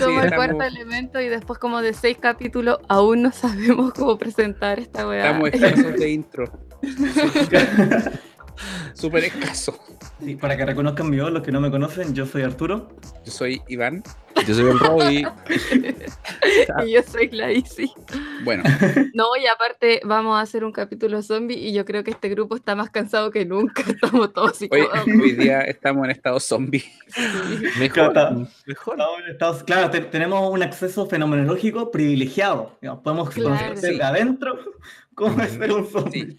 Somos el cuarto elemento y después como de seis capítulos aún no sabemos cómo presentar esta weá. Estamos escasos de intro. Súper escaso. Sí, para que reconozcan mi voz, los que no me conocen, yo soy Arturo. Yo soy Iván. Yo soy el Robbie. y yo soy la Isi. Bueno. No, y aparte vamos a hacer un capítulo zombie y yo creo que este grupo está más cansado que nunca. Estamos todos Hoy, hoy día estamos en estado zombie. Mejor. Claro, mejor. Estamos- claro, te- tenemos un acceso fenomenológico privilegiado. digamos, podemos Claro. conocer desde Sí. adentro cómo es ser un zombie. Sí.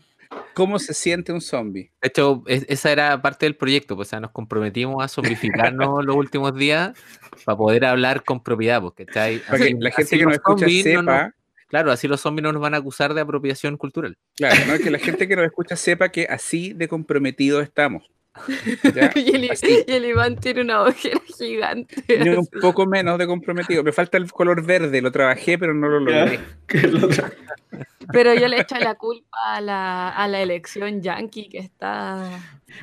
¿Cómo se siente un zombie? De hecho, es- esa era parte del proyecto, pues, o sea, nos comprometimos a zombificarnos los últimos días para poder hablar con propiedad, porque ¿cachai? Para que Así- la así gente que nos escucha zombies no nos- sepa, claro, así los zombies no nos van a acusar de apropiación cultural. claro, ¿no? que la gente que nos escucha sepa que así de comprometidos estamos. y, el, Así. y el Iván tiene una ojera gigante. Un poco menos de comprometido. Me falta el color verde, lo trabajé, pero no lo logré. Pero yo le echo la culpa a la, a la elección yankee que está...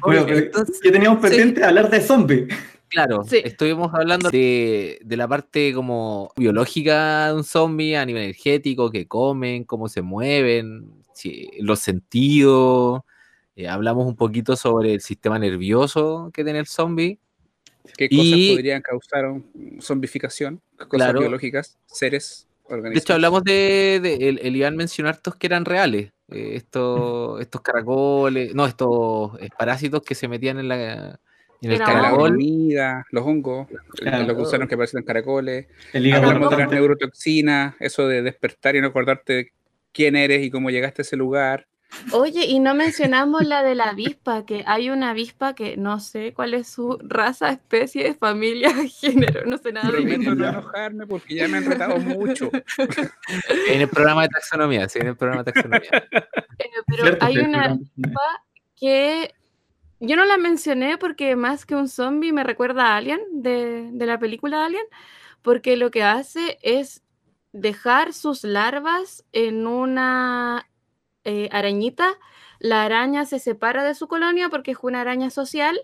Bueno, Oye, entonces- que teníamos pendiente hablar de zombie. Claro, Sí. estuvimos hablando de, de la parte como biológica de un zombie a nivel energético, que comen, cómo se mueven, si- los sentidos. Eh, hablamos un poquito sobre el sistema nervioso que tiene el zombie. ¿Qué cosas Y- podrían causar un- zombificación? ¿Qué Cosas Claro. biológicas, seres, organismos. De hecho, hablamos de, de- el, el Iván mencionó hartos que eran reales. eh, estos, estos caracoles, no, estos eh, parásitos que se metían en, la, en el la hormiga, los hongos, Claro. los gusanos que aparecen en caracoles. El Hablamos de las neurotoxinas, eso de despertar y no acordarte de quién eres y cómo llegaste a ese lugar. Oye, y no mencionamos la de la avispa, que hay una avispa que no sé cuál es su raza, especie, familia, género, no sé nada de Prometo no Ya. enojarme porque ya me han retado mucho. En el programa de taxonomía, sí, en el programa de taxonomía. Eh, pero Cierto, hay una avispa que yo no la mencioné porque más que un zombie me recuerda a Alien, de, de la película Alien, porque lo que hace es dejar sus larvas en una eh, arañita. La araña se separa de su colonia porque es una araña social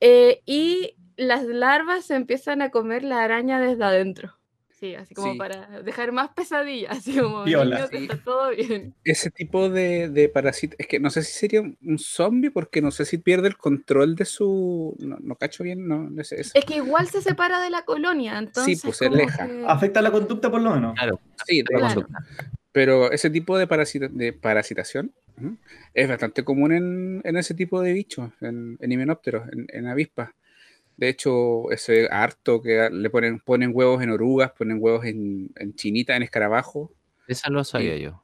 eh, y las larvas se empiezan a comer la araña desde adentro. Sí, así como Sí. para dejar más pesadillas, así como niños, Sí. está todo bien. Ese tipo de, de parásito, es que no sé si sería un zombie porque no sé si pierde el control de su... No, no cacho bien, no, no sé. es- Es que igual se separa de la colonia, entonces. pues, se aleja. que- Afecta la conducta por lo menos. Claro, Sí, de Claro. conducta. Pero ese tipo de, parasita- de parasitación es bastante común en, en ese tipo de bichos, en, en himenópteros, en, en avispas. De hecho, ese harto que le ponen, ponen huevos en orugas, ponen huevos en, en chinita, en escarabajo. esa lo sabía yo.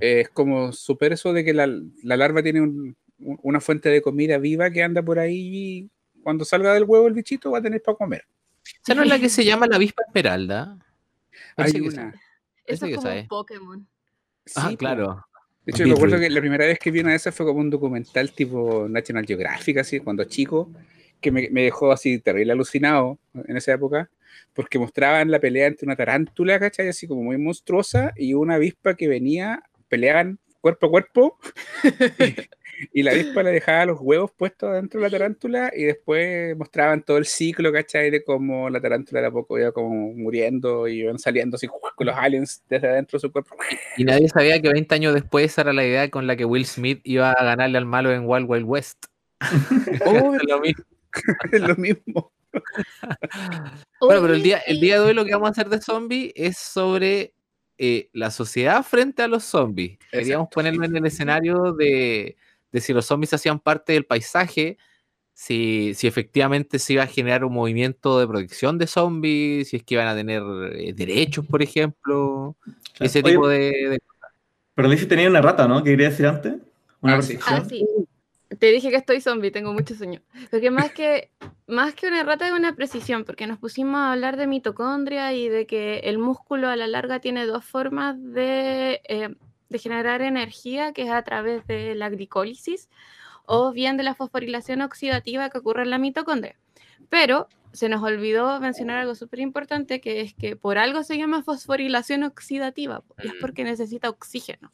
Es como súper eso de que la, la larva tiene un- un- una fuente de comida viva que anda por ahí y cuando salga del huevo el bichito va a tener para comer. ¿Esa no es la que se llama la avispa esmeralda? Hay una. Eso es que como un Pokémon. Ah, Sí, claro. De hecho, me acuerdo que la primera vez que vi una de esas fue como un documental tipo National Geographic, así, cuando chico, que me, me dejó así terrible alucinado en esa época, porque mostraban la pelea entre una tarántula, ¿cachai? Así como muy monstruosa, y una avispa que venía, peleaban cuerpo a cuerpo, y, la avispa le dejaba los huevos puestos adentro de la tarántula, y después mostraban todo el ciclo, ¿cachai? De cómo la tarántula de a poco iba como muriendo, y iban saliendo así con los aliens desde adentro de su cuerpo. Y nadie sabía que 20 años después esa era la idea con la que Will Smith iba a ganarle al malo en Wild Wild West. Oh, Es lo mismo. es lo mismo. Bueno, pero el día, el día de hoy lo que vamos a hacer de zombie es sobre eh, la sociedad frente a los zombies. Queríamos ponerlo en el escenario de, de si los zombies hacían parte del paisaje, si, si efectivamente se iba a generar un movimiento de protección de zombies, si es que iban a tener eh, derechos, por ejemplo, ese Oye, tipo de, de- Pero dice tenía una rata, ¿no? ¿Qué quería decir antes? Una Ah, sí. Ah, sí. Te dije que estoy zombie, tengo mucho sueño. Porque más que, más que una rata es una precisión, porque nos pusimos a hablar de mitocondria y de que el músculo a la larga tiene dos formas de, eh, de generar energía, que es a través de la glicólisis o bien de la fosforilación oxidativa que ocurre en la mitocondria. Pero se nos olvidó mencionar algo súper importante, que es que por algo se llama fosforilación oxidativa, y es porque necesita oxígeno.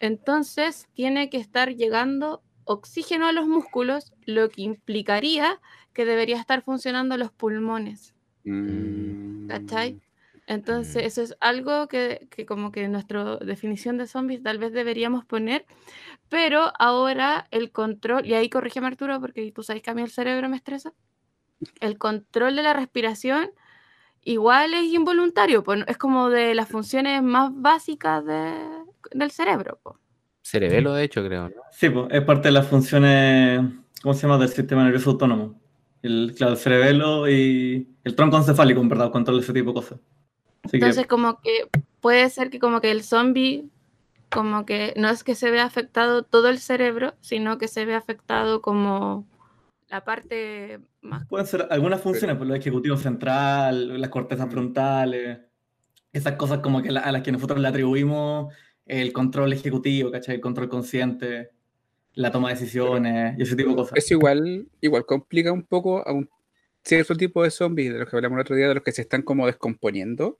Entonces tiene que estar llegando oxígeno a los músculos, lo que implicaría que debería estar funcionando los pulmones. Mm. ¿Cachai? Entonces, Mm. eso es algo que, que como que nuestra definición de zombies tal vez deberíamos poner, pero ahora el control, y ahí corrígeme Arturo, porque tú sabes que a mí el cerebro me estresa, el control de la respiración igual es involuntario, pues, es como de las funciones más básicas de- del cerebro. pues. Cerebelo, de hecho, creo. ¿no? Sí, pues, es parte de las funciones, ¿cómo se llama?, del sistema nervioso autónomo. El, claro, el cerebelo y el tronco encefálico, en verdad, controla ese tipo de cosas. Así que, Entonces, como que puede ser que como que el zombie, como que no es que se vea afectado todo el cerebro, sino que se ve afectado como la parte más... pueden ser algunas funciones, por lo ejecutivo central, las cortezas frontales, esas cosas como que la- a las que nosotros le atribuimos el control ejecutivo, ¿cachai? El control consciente, la toma de decisiones y ese tipo de cosas. Eso igual, igual complica un poco a un cierto tipo de zombies de los que hablamos el otro día, de los que se están como descomponiendo,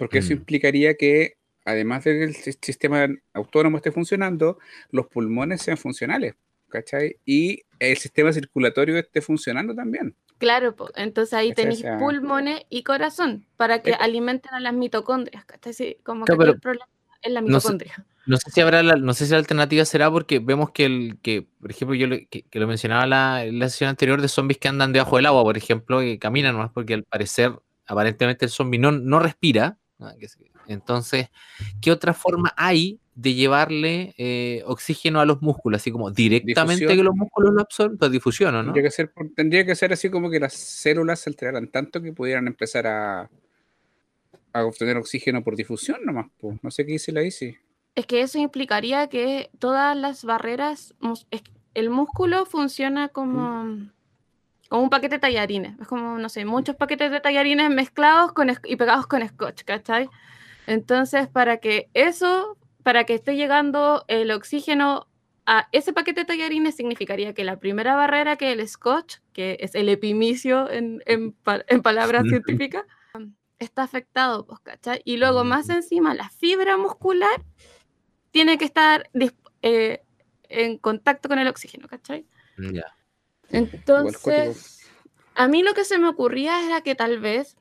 porque eso Mm. implicaría que además de que el sis- sistema autónomo esté funcionando, los pulmones sean funcionales, ¿cachai? Y el sistema circulatorio esté funcionando también. Claro, po, entonces ahí tenéis pulmones y corazón para que Eh, alimenten a las mitocondrias, ¿cachai? Como que Claro, pero el problema es la no sé- mitocondria. No sé si habrá la, no sé si la alternativa será porque vemos que el que, por ejemplo, yo lo, que, que lo mencionaba la, en la sesión anterior de zombies que andan debajo del agua, por ejemplo, que caminan más porque al parecer, aparentemente el zombie no, no respira. Entonces, ¿qué otra forma hay de llevarle eh, oxígeno a los músculos? Así como directamente Difusión. que los músculos lo absorben, pues difusión, ¿o ¿no? Tendría, que ser, por- tendría que ser así como que las células se alteraran tanto que pudieran empezar a, a obtener oxígeno por difusión nomás. po. No sé qué dice la ICI. Es que eso implicaría que todas las barreras, el músculo funciona como, como un paquete de tallarines. Es como, no sé, muchos paquetes de tallarines mezclados con, y pegados con scotch, ¿cachai? Entonces, para que eso, para que esté llegando el oxígeno a ese paquete de tallarines, significaría que la primera barrera, que el scotch, que es el epimicio en, en en palabras científicas, está afectado, pues, ¿cachai? Y luego más encima, la fibra muscular tiene que estar eh, en contacto con el oxígeno, ¿cachai? Ya. Entonces, a mí lo que se me ocurría era que tal vez,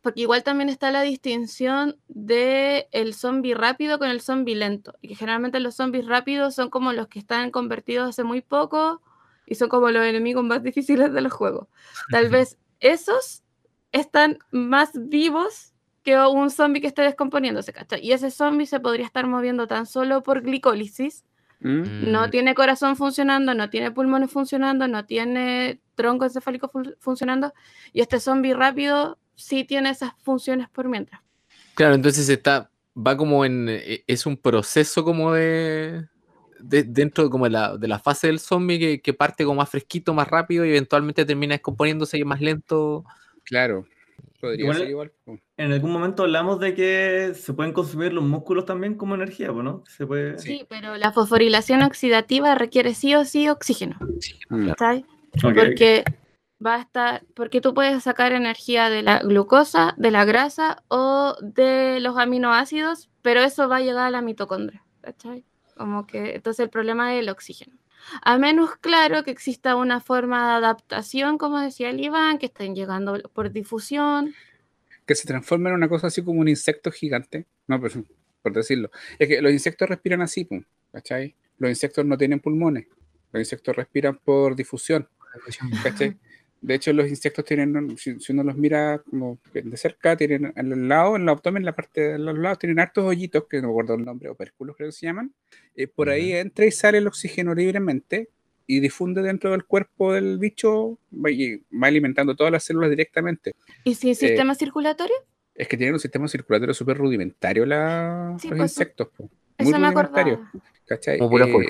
porque igual también está la distinción de el zombie rápido con el zombie lento, y que generalmente los zombies rápidos son como los que están convertidos hace muy poco y son como los enemigos más difíciles de los juegos. Tal vez esos están más vivos que un zombie que esté descomponiéndose, ¿cachai? Y ese zombie se podría estar moviendo tan solo por glicólisis, ¿Mm? no Mm, tiene corazón funcionando, no tiene pulmones funcionando, no tiene tronco encefálico fun- funcionando, y este zombie rápido sí tiene esas funciones por mientras. Claro, entonces está, va como en, eh, es un proceso como de, de- dentro como de la, de la fase del zombie que, que parte como más fresquito, más rápido y eventualmente termina descomponiéndose y más lento. Claro. Podría Igual- ser igual. En algún momento hablamos de que se pueden consumir los músculos también como energía, pues, ¿no? Se puede... Sí, pero la fosforilación oxidativa requiere sí o sí oxígeno, Mm. Porque va a estar, porque tú puedes sacar energía de la glucosa, de la grasa o de los aminoácidos, pero eso va a llegar a la mitocondria, ¿cachai? Como que entonces el problema es el oxígeno. A menos claro que exista una forma de adaptación, como decía el Iván, que estén llegando por difusión. Que se transforma en una cosa así como un insecto gigante. No, pero, por decirlo. Es que los insectos respiran así, ¿cachai? Los insectos no tienen pulmones. Los insectos respiran por difusión. ¿cachai? De hecho, los insectos tienen, si, si uno los mira como de cerca, tienen en los lados, en el abdomen, en la parte de los lados, tienen hartos hoyitos, que no me acuerdo el nombre, opérculos creo que se llaman. Eh, por ahí entra y sale el oxígeno libremente y difunde dentro del cuerpo del bicho y va alimentando todas las células directamente. ¿Y sin sistema circulatorio? Es que tienen un sistema circulatorio súper rudimentario la- Sí, los pues, insectos. po. Muy Eso me rudimentario. acordaba. ¿cachai? Como Eh,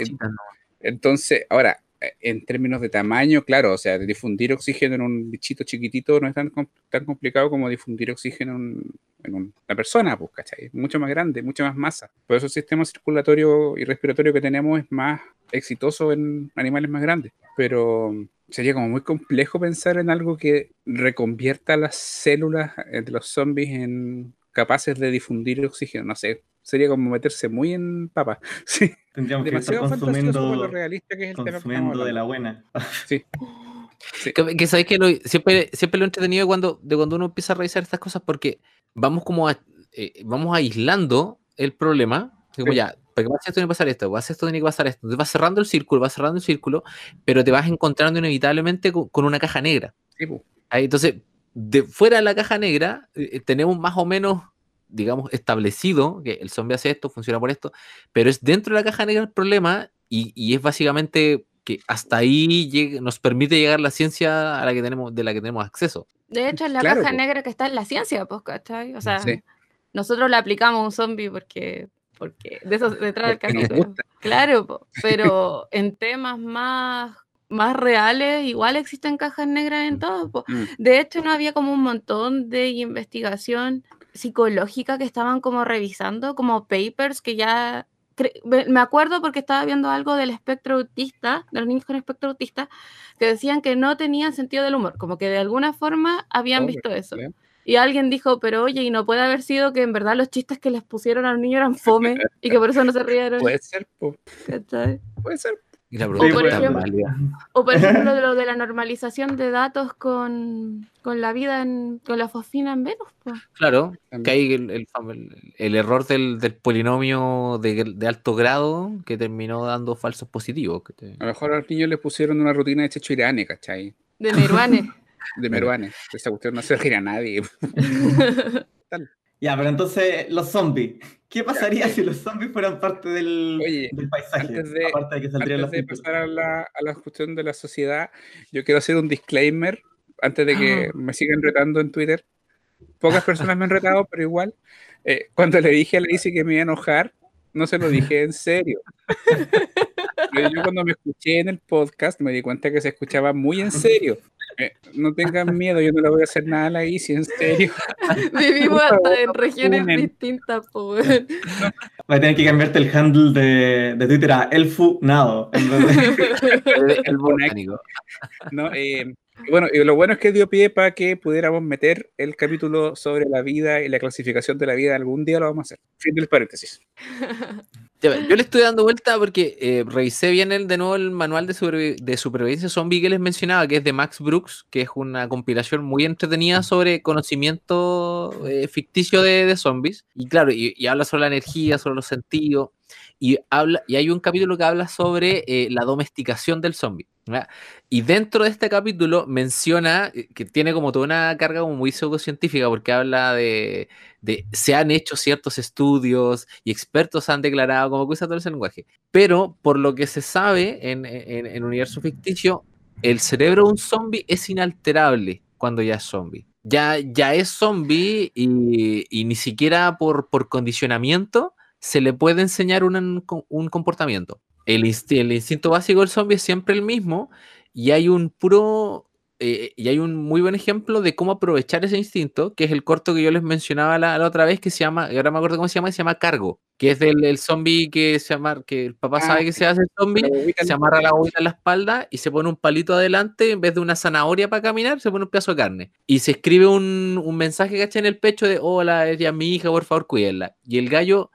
entonces, ahora, eh, en términos de tamaño, claro, o sea, difundir oxígeno en un bichito chiquitito no es tan, tan complicado como difundir oxígeno en, en un- una persona, pues, ¿cachai? Mucho más grande, mucha más masa. Por eso el sistema circulatorio y respiratorio que tenemos es más exitoso en animales más grandes. Pero sería como muy complejo pensar en algo que reconvierta las células eh, de los zombies en capaces de difundir oxígeno. No sé, sería como meterse muy en papa. Sí, Tendríamos que estar para lo consumiendo, realista que es el tema consumiendo de la buena. Sí. Sí. Que, que sabéis que lo- siempre, siempre lo he entretenido cuando, de cuando uno empieza a revisar estas cosas porque vamos como a- eh, vamos aislando el problema. Como Sí. ya, para que pase esto tiene que pasar esto, pasa esto tiene que pasar esto. Te vas cerrando el círculo, vas cerrando el círculo, pero te vas encontrando inevitablemente con, con una caja negra. Sí. Ahí, entonces, de fuera de la caja negra, eh, tenemos más o menos, digamos, establecido que el zombie hace esto, funciona por esto, pero es dentro de la caja negra el problema y, y es básicamente que hasta ahí llegue- nos permite llegar la ciencia a la que tenemos, de la que tenemos acceso. De hecho, es la Claro, caja po. negra que está en la ciencia, pues, ¿cachai? O sea, Sí. nosotros le aplicamos a un zombie porque, porque de eso se trata el capítulo. Claro, po, pero en temas más, más reales, igual existen cajas negras en todo. po. Mm. De hecho, no había como un montón de investigación psicológica que estaban como revisando, como papers que ya... Me acuerdo porque estaba viendo algo del espectro autista, de los niños con espectro autista, que decían que no tenían sentido del humor, como que de alguna forma habían Oh, visto eso. Y alguien dijo, pero oye, y no puede haber sido que en verdad los chistes que les pusieron a los niños eran fome y que por eso no se rieron. Puede ser, po. puede ser. Y la por pregunta es ejemplo- válida. O por ejemplo, de lo de la normalización de datos con, con la vida, en, con la fosfina en Venus. po. Claro, que hay el, el el- error del, del polinomio de, de alto grado que terminó dando falsos positivos. que te- A lo mejor a los niños les pusieron una rutina de Checho Irane, ¿cachai? De Meruane. De Meruane. Esa cuestión no se gira a nadie. Ya, pero entonces, los zombies. ¿Qué pasaría si los zombies fueran parte del, Oye, del paisaje? antes de- Aparte de que saldrían Antes de pasar a la, a la cuestión de la sociedad, yo quiero hacer un disclaimer antes de que me sigan retando en Twitter. Pocas personas me han retado, pero igual. eh, cuando le dije a Lacey que me iba a enojar, no se lo dije en serio. Pero yo cuando me escuché en el podcast me di cuenta que se escuchaba muy en serio. Eh, no tengan miedo, yo no le voy a hacer nada a la Isi, en serio. Vivimos hasta en regiones funen. distintas, po, weón. Vas a tener que cambiarte el handle de, de Twitter a vez de- El, el botánico. ¿no? Eh, y bueno, y lo bueno es que dio pie para que pudiéramos meter el capítulo sobre la vida y la clasificación de la vida. Algún día lo vamos a hacer. Fin del paréntesis. Yo le estoy dando vuelta porque eh, revisé bien el, de nuevo el manual de, supervi- de supervivencia zombie que les mencionaba, que es de Max Brooks, que es una compilación muy entretenida sobre conocimiento eh, ficticio de, de zombies. Y claro, y, y habla sobre la energía, sobre los sentidos. Y, habla, y hay un capítulo que habla sobre eh, la domesticación del zombie. Y dentro de este capítulo menciona eh, que tiene como toda una carga como muy pseudocientífica porque habla de, de se han hecho ciertos estudios y expertos han declarado como que usa todo ese lenguaje. Pero por lo que se sabe en, en, en universo ficticio, el cerebro de un zombie es inalterable cuando ya es zombie. Ya, ya es zombie y, y ni siquiera por, por condicionamiento se le puede enseñar un, un comportamiento. El, insti- el instinto básico del zombie es siempre el mismo y hay un puro eh, y hay un muy buen ejemplo de cómo aprovechar ese instinto, que es el corto que yo les mencionaba la, la otra vez, que se llama, ahora me acuerdo cómo se llama, se llama Cargo, que es del el zombie que se llama, que el papá Ah, sabe que se hace el zombie, se amarra la bobina en la espalda y se pone un palito adelante, en vez de una zanahoria para caminar, se pone un pedazo de carne. Y se escribe un, un mensaje, ¿cachai? En el pecho de, hola, es mi hija, por favor, cuídenla. Y el gallo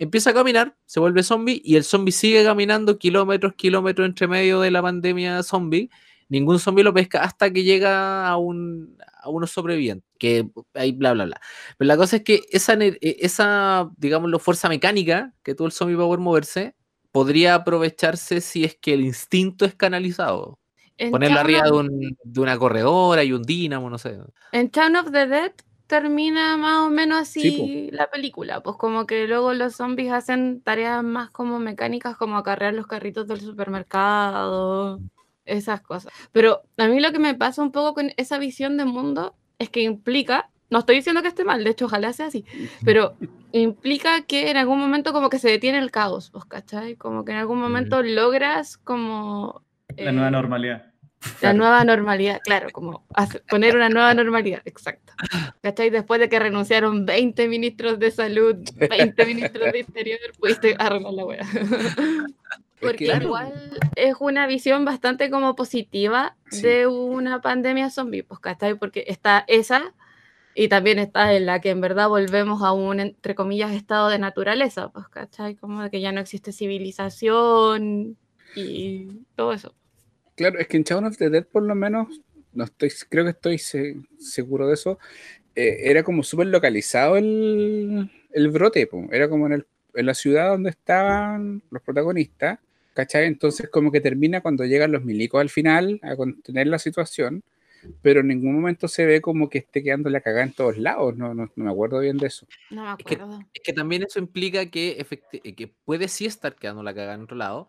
empieza a caminar, se vuelve zombie y el zombie sigue caminando kilómetros, kilómetros entre medio de la pandemia zombie. Ningún zombie lo pesca hasta que llega a, un, a unos sobrevivientes, que hay bla, bla, bla. Pero la cosa es que esa, eh, esa digámoslo, fuerza mecánica que todo el zombie va a poder moverse, podría aprovecharse si es que el instinto es canalizado. En Ponerlo arriba de, un- de una corredora y un dínamo, no sé. En Town of the Dead termina más o menos así Sí, la película, pues como que luego los zombies hacen tareas más como mecánicas, como acarrear los carritos del supermercado, esas cosas. Pero a mí lo que me pasa un poco con esa visión de mundo es que implica, no estoy diciendo que esté mal, de hecho ojalá sea así, pero implica que en algún momento como que se detiene el caos, ¿vos cachai? Como que en algún momento logras como... La nueva eh, normalidad. La nueva normalidad, claro, como poner una nueva normalidad, exacto. ¿Cachai? Después de que renunciaron 20 ministros de salud, 20 ministros de interior, pudiste arreglar la wea. Porque Claro. igual es una visión bastante como positiva Sí. de una pandemia zombie, pues, ¿cachai? Porque está esa y también está en la que en verdad volvemos a un, entre comillas, estado de naturaleza, pues, ¿cachai? Como de que ya no existe civilización y todo eso. Claro, es que en Shaun of the Dead por lo menos, no estoy, creo que estoy se- seguro de eso, eh, era como súper localizado el, el brote, po. era como en, el, en la ciudad donde estaban los protagonistas, ¿cachai? Entonces como que termina cuando llegan los milicos al final a contener la situación, pero en ningún momento se ve como que esté quedando la cagada en todos lados, no, no, no me acuerdo bien de eso. No me Es que- acuerdo. Es que también eso implica que, que puede sí estar quedando la cagada en otro lado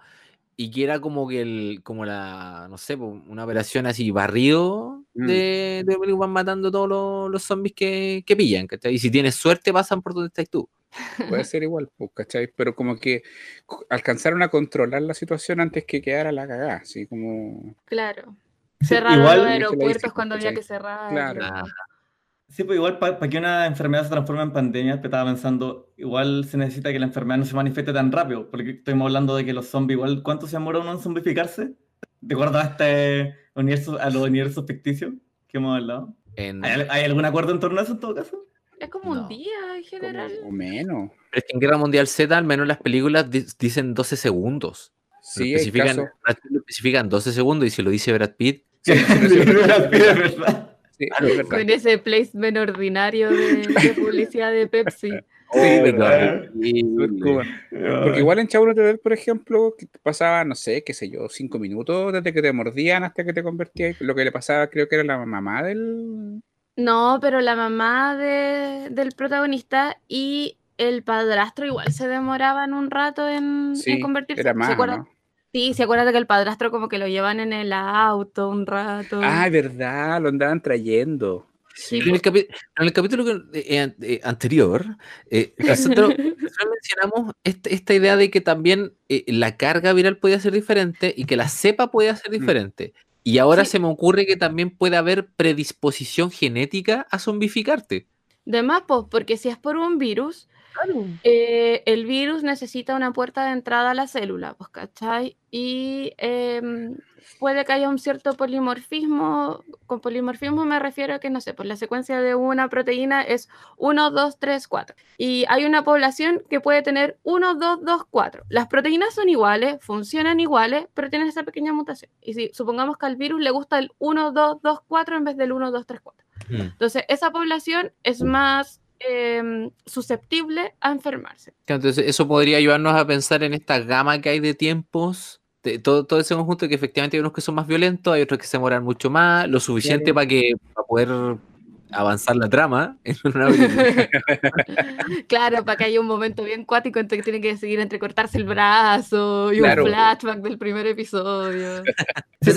y que era como que el, como la, no sé, una operación así barrido Mm. de, de van matando todos los, los zombies que, que pillan, ¿cachai? Y si tienes suerte pasan por donde estás tú. Puede ser igual, pues, ¿cachai? Pero como que alcanzaron a controlar la situación antes que quedara la cagada, así como... Claro. Sí, Cerraron igual- los aeropuertos cuando había que cerrar. Claro. Ah, Sí, pues igual para que una enfermedad se transforme en pandemia, te estaba pensando, igual se necesita que la enfermedad no se manifieste tan rápido, porque estamos hablando de que los zombies, igual, ¿cuánto se demora uno en zombificarse? ¿De acuerdo a este universo, a los universos ficticios que hemos hablado? en- ¿Hay, hay algún acuerdo en torno a eso en todo caso? Es como No. un día en general. como- o menos. pero es que en Guerra Mundial Z, al menos las películas di- dicen 12 segundos. Sí, especifican. Brad Pitt lo especifican 12 segundos y si lo dice Brad Pitt, Sí, sí, sí, sí, Es verdad. Sí, es verdad. Con ese placement ordinario de, de publicidad de Pepsi. Sí, verdad. Y- Porque igual en the Dead, por ejemplo, que pasaba, no sé, qué sé yo, cinco minutos desde que te mordían hasta que te convertías. Lo que le pasaba, creo que era la mamá del. No, pero la mamá de- del protagonista y el padrastro igual se demoraban un rato en, convertirse. era ¿Se más, acuerda- ¿no? Sí, se acuerda que el padrastro como que lo llevan en el auto un rato. Ah, es verdad, lo andaban trayendo. Sí, en, el capi- en el capítulo que- eh, eh, anterior, eh, nosotros, mencionamos esta, esta idea de que también eh, la carga viral podía ser diferente y que la cepa podía ser diferente. Y ahora Sí. se me ocurre que también puede haber predisposición genética a zombificarte. De más, pues, porque si es por un virus, eh, el virus necesita una puerta de entrada a la célula, pues, ¿cachai? Y em, puede que haya un cierto polimorfismo. Con polimorfismo me refiero a que, no sé, pues la secuencia de una proteína es 1, 2, 3, 4. Y hay una población que puede tener 1, 2, 2, 4. Las proteínas son iguales, funcionan iguales, pero tienen esa pequeña mutación. Y si supongamos que al virus le gusta el 1, 2, 2, 4 en vez del 1, 2, 3, 4. Mm. Entonces, esa población es más em, susceptible a enfermarse. Entonces, eso podría ayudarnos a pensar en esta gama que hay de tiempos, de todo, todo ese conjunto que efectivamente hay unos que son más violentos, hay otros que se demoran mucho más, lo suficiente para que para poder avanzar la trama en una. Claro, para que haya un momento bien cuático en que tiene que seguir entrecortarse el brazo y Claro. un flashback del primer episodio. Sí,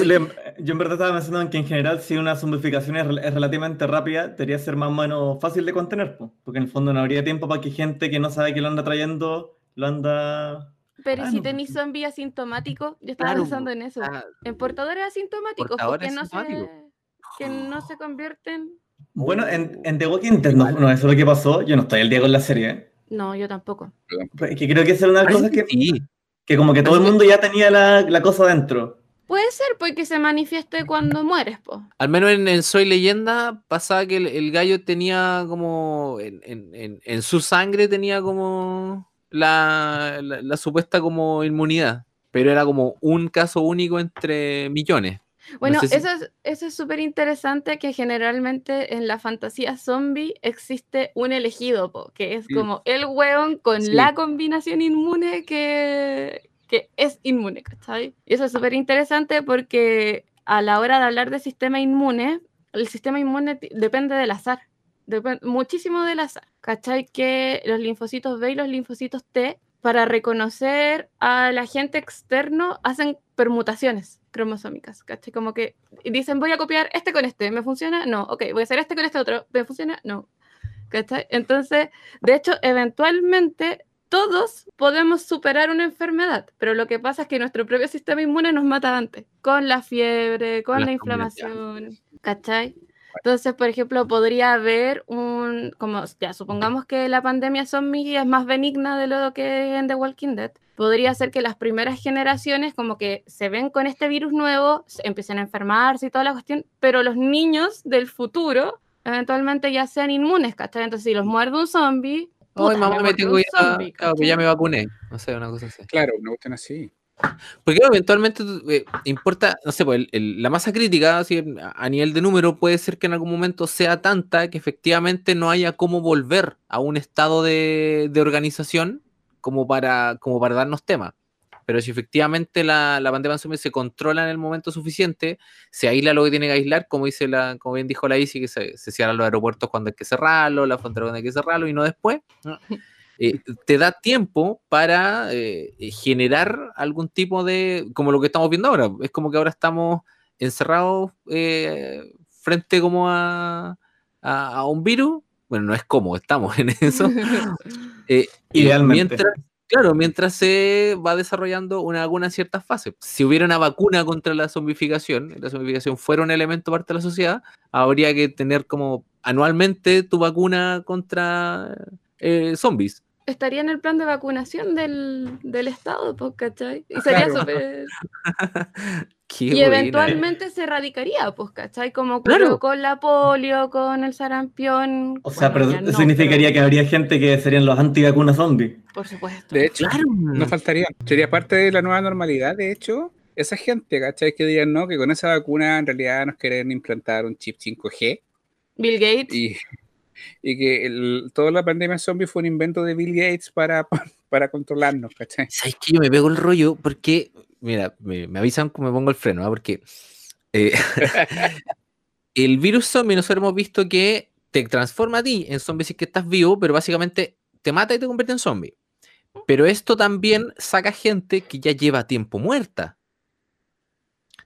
yo en verdad estaba pensando en que en general si una zombificación es, es relativamente rápida, debería ser más o menos fácil de contener, po, porque en el fondo no habría tiempo para que gente que no sabe que lo anda trayendo, lo anda... Pero ¿y Ah, si no, tenéis pues, zombie asintomático, yo estaba Claro, pensando en eso. Ah, En portadores asintomáticos, Portadores porque no se, asintomáticos. que no se convierten. Bueno, en, en The Walking Dead no, no, eso es lo que pasó, yo no estoy al día con la serie, ¿eh? No, yo tampoco. Pero que creo que esa es una de las cosas parece que, que sí. que como que todo el mundo ya tenía la, la cosa dentro. Puede ser porque se manifieste cuando mueres, po. Al menos en, en Soy Leyenda pasaba que el, el gallo tenía como en, en- en- en su sangre tenía como la, la- la supuesta como inmunidad, pero era como un caso único entre millones. Bueno, sé si- eso es eso es súper interesante que generalmente en la fantasía zombie existe un elegido, po, que es Mm. como el hueón con Sí. la combinación inmune que, que es inmune, ¿cachai? Y eso es súper interesante porque a la hora de hablar de sistema inmune, el sistema inmune depende del azar, depen- muchísimo del azar, ¿cachai? Que los linfocitos B y los linfocitos T, para reconocer al agente externo, hacen permutaciones cromosómicas, ¿cachai? Como que dicen, voy a copiar este con este, ¿me funciona? No, ok, voy a hacer este con este otro, ¿me funciona? No, ¿cachai? Entonces, de hecho, eventualmente todos podemos superar una enfermedad, pero lo que pasa es que nuestro propio sistema inmune nos mata antes, con la fiebre, con Las la inflamación, ¿cachai? Entonces, por ejemplo, podría haber un, como ya supongamos que la pandemia zombie es más benigna de lo que en The Walking Dead, podría ser que las primeras generaciones como que se ven con este virus nuevo, se- empiecen a enfermarse y toda la cuestión, pero los niños del futuro eventualmente ya sean inmunes, ¿cachai? Entonces, si los muerde un zombie, Ay, puta, mamá, me tengo un que ir a- zombie, claro, pues ya me vacuné. No sé, una cosa así. Claro, una cuestión así. Porque eventualmente eh, importa, no sé, pues, el- el- la masa crítica así, a nivel de número puede ser que en algún momento sea tanta que efectivamente no haya cómo volver a un estado de, de organización como para, como para darnos temas. Pero si efectivamente la, la pandemia se controla en el momento suficiente, se aísla lo que tiene que aislar, como dice la, como bien dijo la Isi, que se, se cierran los aeropuertos cuando hay que cerrarlo, la frontera cuando hay que cerrarlo y no después. eh, te da tiempo para eh, generar algún tipo de, como lo que estamos viendo ahora, es como que ahora estamos encerrados eh, frente como a, a, a un virus, bueno, no es como, estamos en eso, eh, y Idealmente. Mientras, claro, mientras se va desarrollando una, alguna cierta fase. Si hubiera una vacuna contra la zombificación, la zombificación fuera un elemento parte de la sociedad, habría que tener como anualmente tu vacuna contra eh, zombies. Estaría en el plan de vacunación del, del Estado, pues, ¿cachai? Y sería Claro. súper... Qué Y buena. eventualmente se erradicaría, pues, ¿cachai? Como Claro. con la polio, con el sarampión. O sea, bueno, pero no, significaría pero- que habría gente que serían los antivacunas zombies. Por supuesto. De hecho, Claro. no faltaría. Sería parte de la nueva normalidad, de hecho. Esa gente, ¿cachai? Que digan, no, que con esa vacuna en realidad nos quieren implantar un chip 5G Bill Gates. y, y que el- toda la pandemia zombie fue un invento de Bill Gates para, para controlarnos, ¿cachai? ¿Sabes que yo me pego el rollo? Porque, mira, me, me avisan que me pongo el freno, ¿ah? Porque eh, el virus zombie nosotros hemos visto que te transforma a ti en zombie si es que estás vivo, pero básicamente te mata y te convierte en zombie. Pero esto también saca gente que ya lleva tiempo muerta.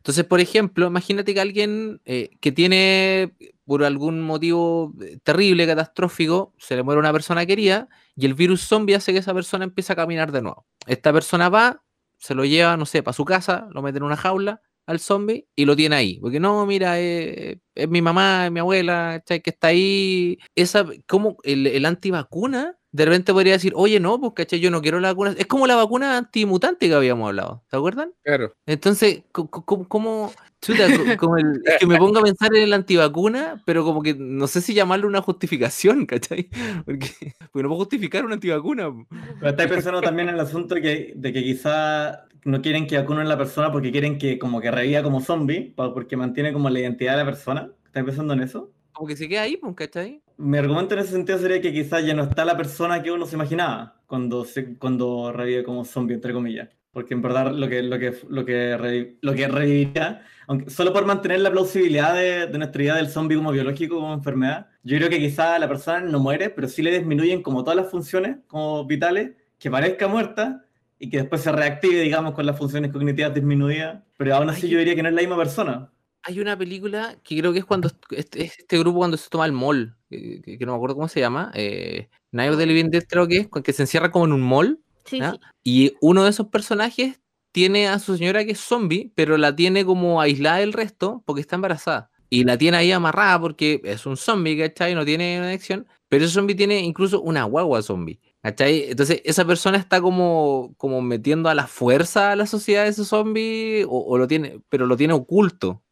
Entonces, por ejemplo, imagínate que alguien eh, que tiene, por algún motivo eh, terrible, catastrófico, se le muere una persona querida y el virus zombie hace que esa persona empiece a caminar de nuevo. Esta persona va, se lo lleva, no sé, para su casa, lo mete en una jaula al zombie y lo tiene ahí. Porque no, mira, eh, es mi mamá, es mi abuela, que está ahí. Esa, como el, el antivacuna, de repente podría decir, oye, no, pues, ¿cachai? Yo no quiero la vacuna. Es como la vacuna antimutante que habíamos hablado, ¿se acuerdan? Claro. Entonces, ¿cómo, cómo- chuta, co- como el- es que me pongo a pensar en el antivacuna, pero como que no sé si llamarlo una justificación, ¿cachai? Porque, porque no puedo justificar una antivacuna. Pero estáis pensando también en el asunto que, de que quizá no quieren que vacunen a la persona porque quieren que como que reviva como zombie, porque mantiene como la identidad de la persona. ¿Estáis pensando en eso? Como que se queda ahí, pues, ¿cachai? Mi argumento en ese sentido sería que quizás ya no está la persona que uno se imaginaba cuando, se, cuando revive como zombie, entre comillas. Porque en verdad lo que, lo que, lo que, revi- lo que reviviría, aunque, solo por mantener la plausibilidad de, de nuestra idea del zombie como biológico, como enfermedad, yo creo que quizás la persona no muere, pero sí le disminuyen como todas las funciones como vitales, que parezca muerta y que después se reactive, digamos, con las funciones cognitivas disminuidas. Pero aún así yo diría que no es la misma persona. Hay una película que creo que es cuando est- este, este grupo cuando se toma el mall, que, que- que no me acuerdo cómo se llama, eh, Night of the Living Dead creo que es, que se encierra como en un mall, Sí, ¿ya? sí. y uno de esos personajes tiene a su señora que es zombie, pero la tiene como aislada del resto porque está embarazada. Y la tiene ahí amarrada porque es un zombie, ¿cachai? No tiene una adicción. Pero ese zombie tiene incluso una guagua zombie, ¿cachai? Entonces esa persona está como, como metiendo a la fuerza a la sociedad de ese zombie, o, o lo tiene, pero lo tiene oculto.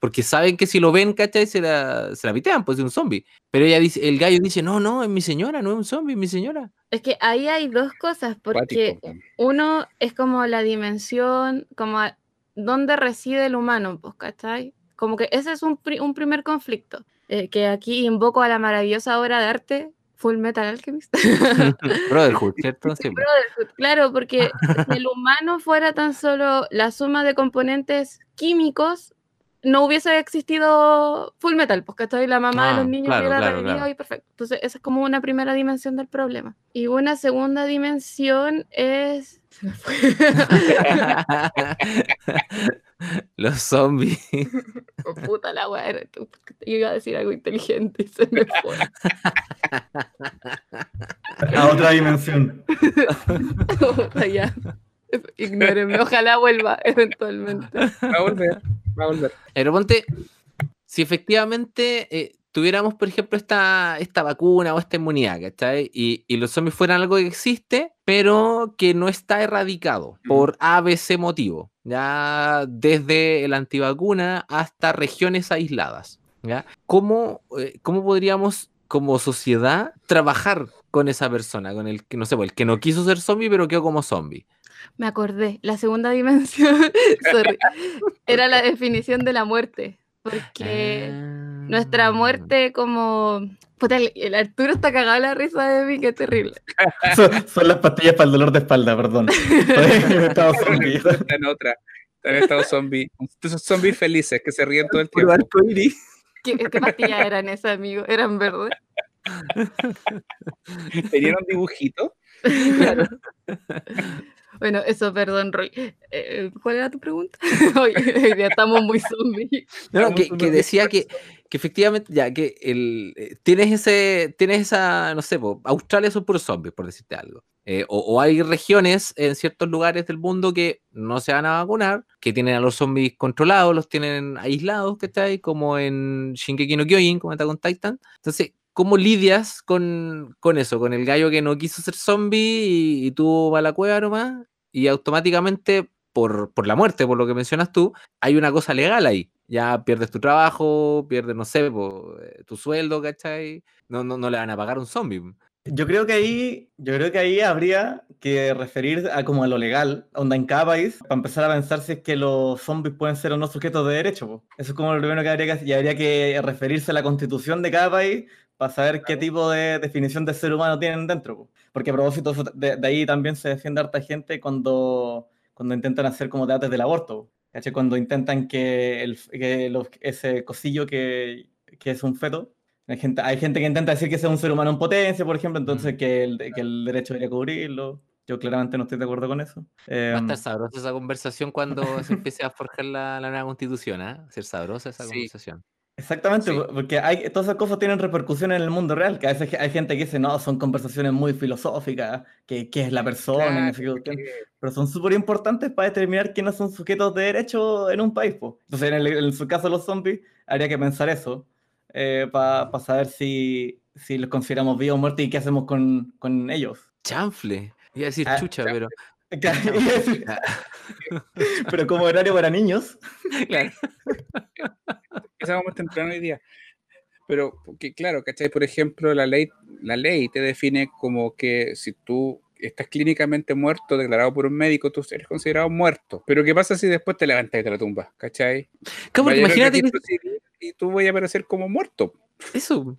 Porque saben que si lo ven, ¿cachai? Se la, se la pitean, pues es un zombie. Pero ella dice, el gallo dice, no, no, es mi señora, no es un zombie, es mi señora. Es que ahí hay dos cosas, porque uno es como la dimensión, como a- dónde reside el humano, pues, ¿cachai? Como que ese es un, pri- un primer conflicto, eh, que aquí invoco a la maravillosa obra de arte Full Metal Alchemist. Brotherhood, ¿cierto? Sí, pues. Brotherhood, claro, porque si el humano fuera tan solo la suma de componentes químicos, no hubiese existido Full Metal, pues ¿cachai? La mamá de Ah, los niños claro, hubiera claro. y perfecto. Entonces, esa es como una primera dimensión del problema. Y una segunda dimensión es. Se me fue. Los zombies. Oh, puta la weá, yo iba a decir algo inteligente y se me fue. A otra dimensión. Ya. Ignórenme, ojalá vuelva eventualmente. Va a volver, va a volver. Pero ponte, si efectivamente eh, tuviéramos, por ejemplo, esta, esta vacuna o esta inmunidad, ¿cachai? Y, y los zombies fueran algo que existe, pero que no está erradicado por ABC motivo, ya desde el antivacuna hasta regiones aisladas, ¿ya? ¿Cómo, eh, cómo podríamos como sociedad trabajar con esa persona, con el que no sé, pues, el que no quiso ser zombie pero quedó como zombie? Me acordé, la segunda dimensión, sorry, era la definición de la muerte, porque nuestra Ah. muerte como... Puta, el, el Arturo está cagado la risa de mí, qué terrible. Son, son las pastillas para el dolor de espalda, perdón. Estaba zombie. En otra. En estado zombie. Esos zombies felices que se ríen todo el tiempo. ¿Qué, qué pastillas eran esas, amigo? ¿Eran verdes? Tenían un dibujito. Bueno, eso, perdón, Roy. Eh, ¿Cuál era tu pregunta? Hoy, hoy día estamos muy zombies. No, no, que, que decía que, que efectivamente, ya, que el, eh, tienes ese, tienes esa, no sé, po, Australia son puros zombies, por decirte algo. Eh, o, o hay regiones en ciertos lugares del mundo que no se van a vacunar, que tienen a los zombies controlados, los tienen aislados, ¿cachai? Como en Shingeki no Kyojin, como está con Titan. Entonces, ¿cómo lidias con, con eso? Con el gallo que no quiso ser zombie y, y vas a la cueva nomás y automáticamente, por, por la muerte, por lo que mencionas tú, hay una cosa legal ahí. Ya pierdes tu trabajo, pierdes, no sé, eh, tu sueldo, ¿cachai? No, no, no le van a pagar un zombie. Yo creo que ahí, yo creo que ahí habría que referir a como a lo legal, onda en cada país, para empezar a pensar si es que los zombies pueden ser o no sujetos de derecho. Eso es como lo primero que habría que y habría que referirse a la constitución de cada país para saber qué tipo de definición de ser humano tienen dentro. po. Porque a propósito de, de ahí también se defiende harta gente cuando, cuando intentan hacer como debates del aborto. ¿cachai? Cuando intentan que, el, que los- ese cosillo que, que es un feto hay gente, hay gente que intenta decir que es un ser humano en potencia, por ejemplo, entonces Mm. que, el, que el derecho debería cubrirlo. Yo claramente no estoy de acuerdo con eso. Va a estar sabrosa esa conversación cuando se empiece a forjar la, la nueva constitución, ¿ah? Ser sabrosa esa Sí. conversación. Exactamente, Sí. po- porque hay, todas esas cosas tienen repercusiones en el mundo real, que a veces hay gente que dice, no, son conversaciones muy filosóficas, que qué es la persona, y no sé qué Claro, cuestión", que- pero son súper importantes para determinar quiénes son sujetos de derecho en un país. po. Entonces, en, el, en su caso, los zombies, habría que pensar eso, para saber si, si los consideramos vivos o muertos y qué hacemos con, con ellos. Chanfle. Iba a decir Ah, chucha, pero. Claro, Pero como horario para niños. Claro. Empezamos temprano hoy día. Pero, porque, claro, ¿cachai? Por ejemplo, la ley, la ley te define como que si tú estás clínicamente muerto, declarado por un médico, tú eres considerado muerto. Pero ¿qué pasa si después te levantas de la tumba? ¿Cachai? Claro, imagínate que, y tú voy a aparecer como muerto. Eso.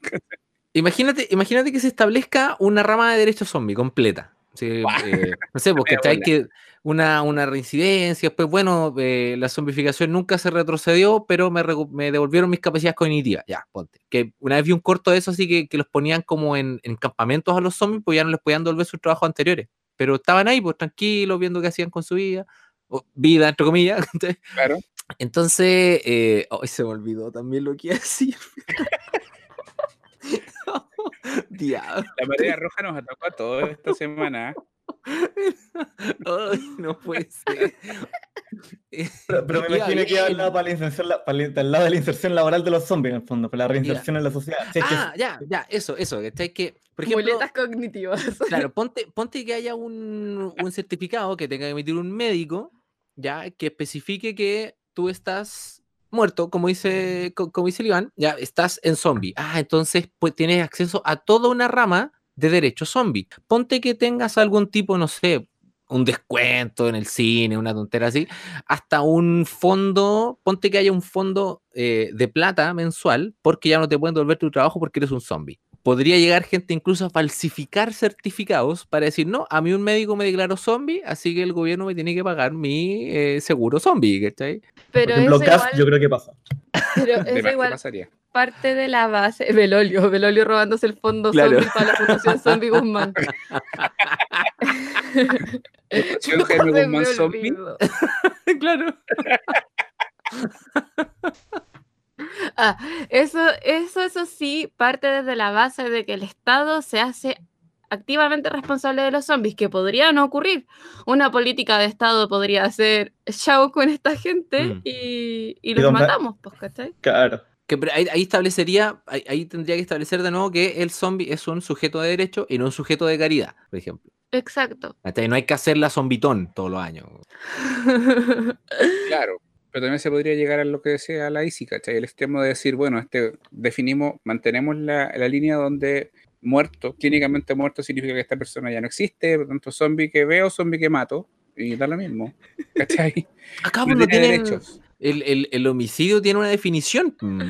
Imagínate, imagínate que se establezca una rama de derecho zombie completa. Sí, eh, no sé, porque Wea, que una, una reincidencia, después, bueno, eh, la zombificación nunca se retrocedió, pero me, me devolvieron mis capacidades cognitivas. Ya, ponte. Que una vez vi un corto de eso, así que, que los ponían como en, en campamentos a los zombies, pues ya no les podían devolver sus trabajos anteriores. Pero estaban ahí, pues tranquilos, viendo qué hacían con su vida. O vida, entre comillas. Claro. Entonces, eh, hoy se me olvidó también lo que iba a decir. Diablo. La marea roja nos atacó a todos esta semana. Ay, no puede ser. Pero, pero me imagino que iba al bien. lado, para la inserción, la- para el- al lado de la inserción laboral de los zombies, en el fondo, para la reinserción en la sociedad. Si que- Ah, ya, ya, eso, eso. ¿cachai? Que, por ejemplo, Muletas cognitivas. claro, ponte, ponte que haya un, un certificado que tenga que emitir un médico, ya, que especifique que tú estás muerto, como dice, co- como dice el Iván, ya estás en zombie. Ah, entonces pues tienes acceso a toda una rama de derecho zombie. Ponte que tengas algún tipo, no sé, un descuento en el cine, una tontera así, hasta un fondo, ponte que haya un fondo eh, de plata mensual, porque ya no te pueden devolver tu trabajo porque eres un zombie. Podría llegar gente incluso a falsificar certificados para decir, no, a mí un médico me declaró zombie, así que el gobierno me tiene que pagar mi eh, seguro zombie, ¿cachai? Pero por ejemplo, eso igual, yo creo que pasa. pero eso igual pasaría. parte de la base. Belolio, Belolio robándose el fondo Claro. zombie para la Fundación Zombie Guzmán. Fundación Jaime Guzmán Zombie. claro. Ah, eso, eso, eso sí, parte desde la base de que el Estado se hace activamente responsable de los zombies, que podría no ocurrir. Una política de Estado podría hacer chao con esta gente Mm. y, y los matamos, pues, ¿cachai? Claro. Que, pero ahí, ahí establecería, ahí, ahí tendría que establecer de nuevo que el zombie es un sujeto de derecho y no un sujeto de caridad, por ejemplo. Exacto. ¿Cachai? No hay que hacer la zombitón todos los años. Claro, pero también se podría llegar a lo que decía la ICI, ¿cachai? El extremo de decir, bueno, este definimos, mantenemos la, la línea donde muerto, clínicamente muerto, significa que esta persona ya no existe, por tanto, zombie que veo, zombie que mato, y da lo mismo. ¿Cachai? Acá No no tiene derechos. El, el- el homicidio tiene una definición. mm,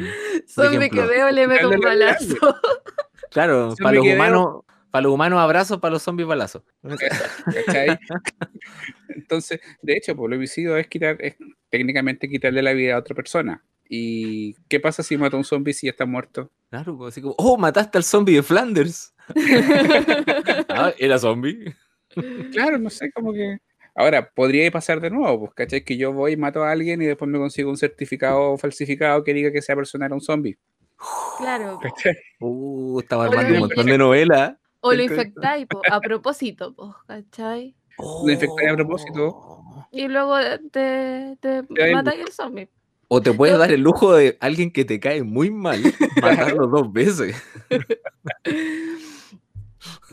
Zombie que veo le meto un balazo. Claro, Zombie para los veo- humanos, para los humanos abrazos, para los zombies balazos. ¿Cachai? Entonces, de hecho, pues, el homicidio es quitar, es técnicamente quitarle la vida a otra persona. ¿Y qué pasa si mata a un zombie si ya está muerto? Claro, pues, así como, oh, mataste al zombie de Flanders. Ah, era zombie. Claro, no sé, como que. Ahora, podría pasar de nuevo, pues, ¿cachai? Que yo voy, mato a alguien y después me consigo un certificado falsificado que diga que esa persona era un zombie. Claro. ¿cachai? Uh, estaba armando un montón de novelas. O lo infectáis, po, a propósito, po, ¿cachai? Lo infectáis a propósito. Oh. Y luego te, te hay matáis el zombie. O te puedes dar el lujo de alguien que te cae muy mal, matarlo dos veces.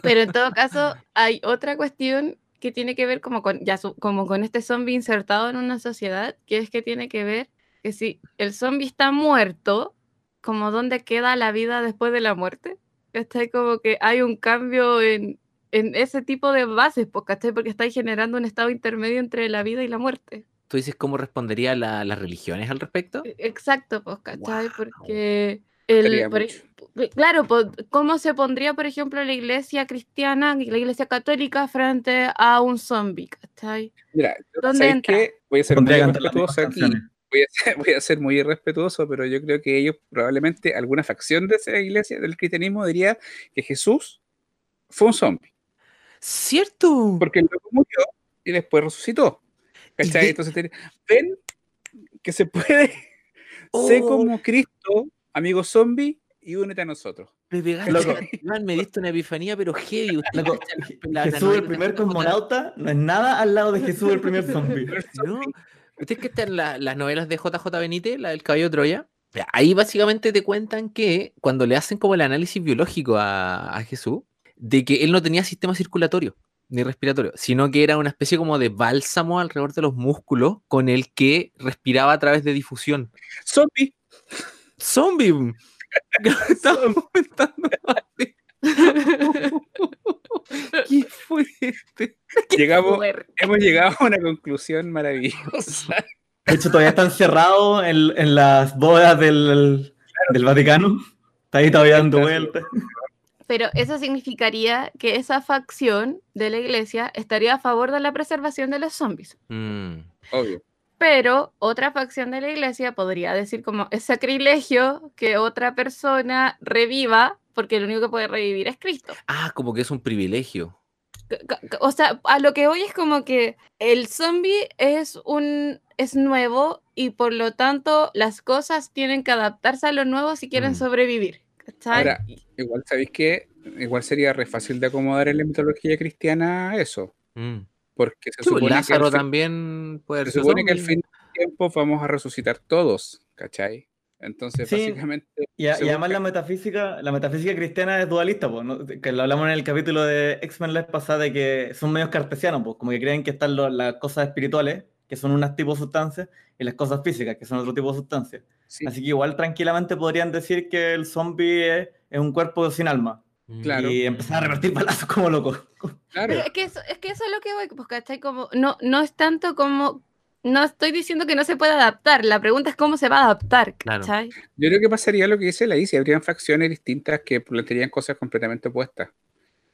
Pero en todo caso, hay otra cuestión que tiene que ver como con, ya su- como con este zombie insertado en una sociedad, que es que tiene que ver que si el zombie está muerto, como dónde queda la vida después de la muerte. ¿Cachai? Como que hay un cambio en, en ese tipo de bases, pues, ¿cachai? Porque estáis generando un estado intermedio entre la vida y la muerte. ¿Tú dices cómo respondería la- las religiones al respecto? E- Exacto, pues, ¿cachai? Porque el, por claro, pues, ¿cómo se pondría, por ejemplo, la iglesia cristiana y la iglesia católica frente a un zombie, ¿cachai? Mira, ¿Dónde ¿sabes entra? Voy a ser muy aquí. canciones. Voy a, ser, voy a ser muy irrespetuoso, pero yo creo que ellos, probablemente alguna facción de esa iglesia, del cristianismo, diría que Jesús fue un zombie. ¡Cierto! Porque luego murió y después resucitó. ¿Cachai? de- Entonces, ven que se puede. Sé Oh. como Cristo, amigo zombie, y únete a nosotros. Me pegaste, Loco. Me diste una epifanía, pero heavy. usted Loco, cacha la- la Jesús, el primer cosmonauta, no es nada al lado de Jesús, el primer zombie. ¿no? ¿Ustedes que están la- las novelas de JJ Benítez, la del caballo de Troya? Ya, Ahí básicamente te cuentan que cuando le hacen como el análisis biológico a, a Jesús, de que él no tenía sistema circulatorio ni respiratorio, sino que era una especie como de bálsamo alrededor de los músculos con el que respiraba a través de difusión. Zombie. ¡Zombie! Estaba comentando. ¿Qué fue este? Llegamos, hemos llegado a una conclusión maravillosa. De hecho, todavía está encerrado en, en las bodas del, del Vaticano. Está ahí todavía dando vueltas. Pero eso significaría que esa facción de la iglesia estaría a favor de la preservación de los zombies. Mm, Obvio. Pero otra facción de la iglesia podría decir como es sacrilegio que otra persona reviva porque el único que puede revivir es Cristo. Ah, como que es un privilegio. O sea, a lo que voy es como que el zombie es un es nuevo y por lo tanto las cosas tienen que adaptarse a lo nuevo si quieren Mm. sobrevivir. Ahora, igual sabéis que igual sería re fácil de acomodar en la mitología cristiana eso. Mm. Porque se Sí, pues, supone, que Lázaro al fin, también puede se supone que al zombie. fin del tiempo vamos a resucitar todos, ¿cachai? Entonces, Sí, básicamente. Y, a- y se además busca- la metafísica, la metafísica cristiana es dualista, pues, ¿no? que lo hablamos en el capítulo de X-Men la pasada, de que son medios cartesianos, pues, como que creen que están lo- las cosas espirituales, que son unas tipos de sustancias, y las cosas físicas, que son otro tipo de sustancias. sí, Así que igual tranquilamente podrían decir que el zombie es, es un cuerpo sin alma. Mm. Claro. Y empezar a repartir balazos como locos. claro. Pero es que eso, es que eso es lo que voy, pues, ¿cachai? Como, no, no es tanto como, no estoy diciendo que no se pueda adaptar, la pregunta es cómo se va a adaptar, Claro. ¿cachai? Yo creo que pasaría lo que dice la Isi, habrían facciones distintas que plantearían cosas completamente opuestas.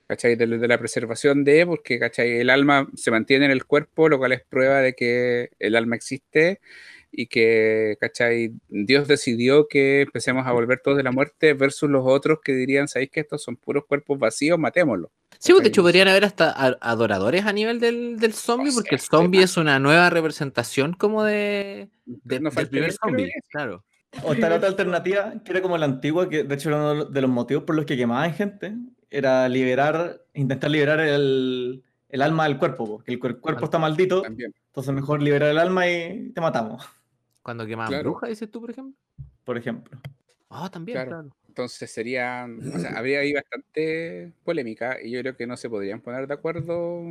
¿Cachai? De, de la preservación de, porque ¿cachai? el alma se mantiene en el cuerpo, lo cual es prueba de que el alma existe y que ¿cachai? Dios decidió que empecemos a volver todos de la muerte versus los otros que dirían, ¿sabéis que estos son puros cuerpos vacíos? Matémoslos. Sí, pues, de hecho podrían haber hasta adoradores a nivel del, del zombie, O sea, porque el zombie es una nueva representación como de, de- No del primer zombie. Claro. O está la otra alternativa, que era como la antigua, que de hecho era uno de los motivos por los que quemaban gente, era liberar, intentar liberar el, el alma del cuerpo, porque el cuer- cuerpo está maldito, También. entonces mejor liberar el alma y te matamos, Cuando quemaban Claro. brujas, dices tú, por ejemplo. por ejemplo. Ah, también, Claro. claro. Entonces sería, o sea, habría ahí bastante polémica y yo creo que no se podrían poner de acuerdo.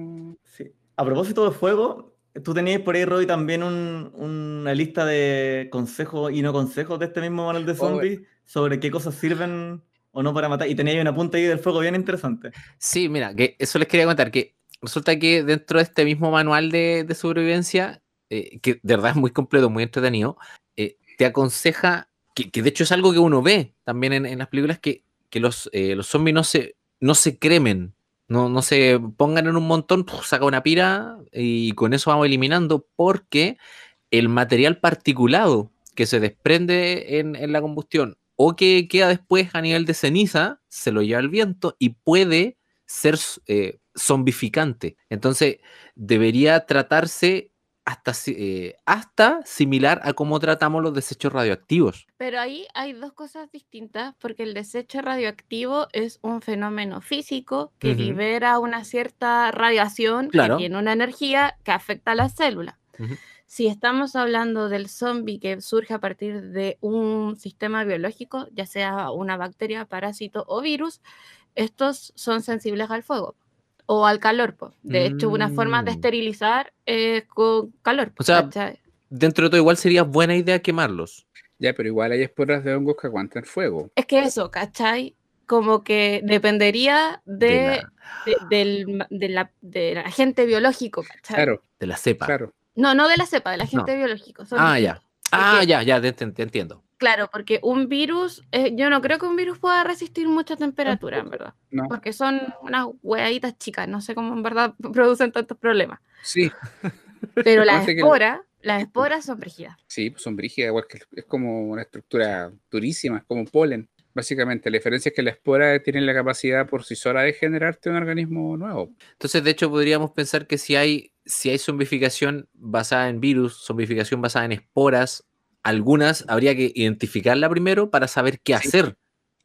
Sí. A propósito de fuego, tú tenías por ahí, Roy, también un- una lista de consejos y no consejos de este mismo manual de Oh, zombies sobre qué cosas sirven o no para matar. Y tenías una punta ahí del fuego bien interesante. Sí, mira, que eso les quería contar, que resulta que dentro de este mismo manual de, de sobrevivencia, eh, que de verdad es muy completo, muy entretenido, eh, te aconseja, que, de hecho es algo que uno ve también en, las películas, que, que los, eh, los zombies no se, no se cremen, no, no se pongan en un montón, saca una pira y con eso vamos eliminando, porque el material particulado que se desprende en, en la combustión o que queda después a nivel de ceniza, se lo lleva el viento y puede ser zombificante. Entonces, debería tratarse hasta, eh, hasta similar a cómo tratamos los desechos radioactivos. Pero ahí hay dos cosas distintas, porque el desecho radioactivo es un fenómeno físico que libera una cierta radiación Claro. que tiene una energía que afecta a las células. Ujú. Si estamos hablando del zombie que surge a partir de un sistema biológico, ya sea una bacteria, parásito o virus, estos son sensibles al fuego o al calor. po. De hecho, una forma de Mm. esterilizar es con calor. O sea, ¿cachai? Dentro de todo, igual sería buena idea quemarlos. Ya, pero igual hay esporas de hongos que aguantan fuego. Es que eso, ¿cachai? Como que dependería De de, la, de- del, ma- de la, del agente biológico, ¿cachai? Claro, de la cepa. claro. No, no de la cepa, del agente biológico. son Ah, ya. Ah, ya, ya, te- te entiendo. Claro, porque un virus, eh, yo no creo que un virus pueda resistir mucha temperatura, en verdad. No, Porque son unas hueaditas chicas, no sé cómo en verdad producen tantos problemas. sí, Pero las que- esporas, las esporas son brígidas. sí, pues son brígidas, igual que es como una estructura durísima, es como un polen. Básicamente, la diferencia es que la espora tiene la capacidad por sí sola de generarte un organismo nuevo. Entonces, de hecho, podríamos pensar que si hay, si hay zombificación basada en virus, zombificación basada en esporas, algunas habría que identificarla primero para saber qué Sí. hacer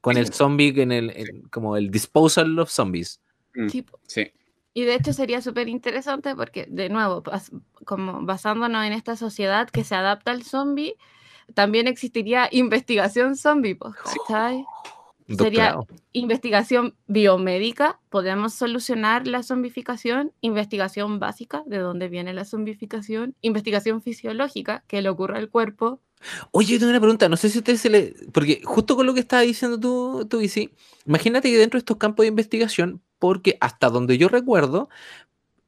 con Sí. el zombie, en el, en- como el disposal of zombies. Mm, Tipo, Sí, Y de hecho sería súper interesante porque, de nuevo, bas- como basándonos en esta sociedad que se adapta al zombie, también existiría investigación zombie. Un Sería-. Investigación biomédica, podemos solucionar la zombificación, investigación básica, de dónde viene la zombificación, investigación fisiológica, que le ocurre al cuerpo. Oye, yo tengo una pregunta, no sé si usted se le... Porque justo con lo que estaba diciendo tú, tú Isi, imagínate que dentro de estos campos de investigación, porque hasta donde yo recuerdo,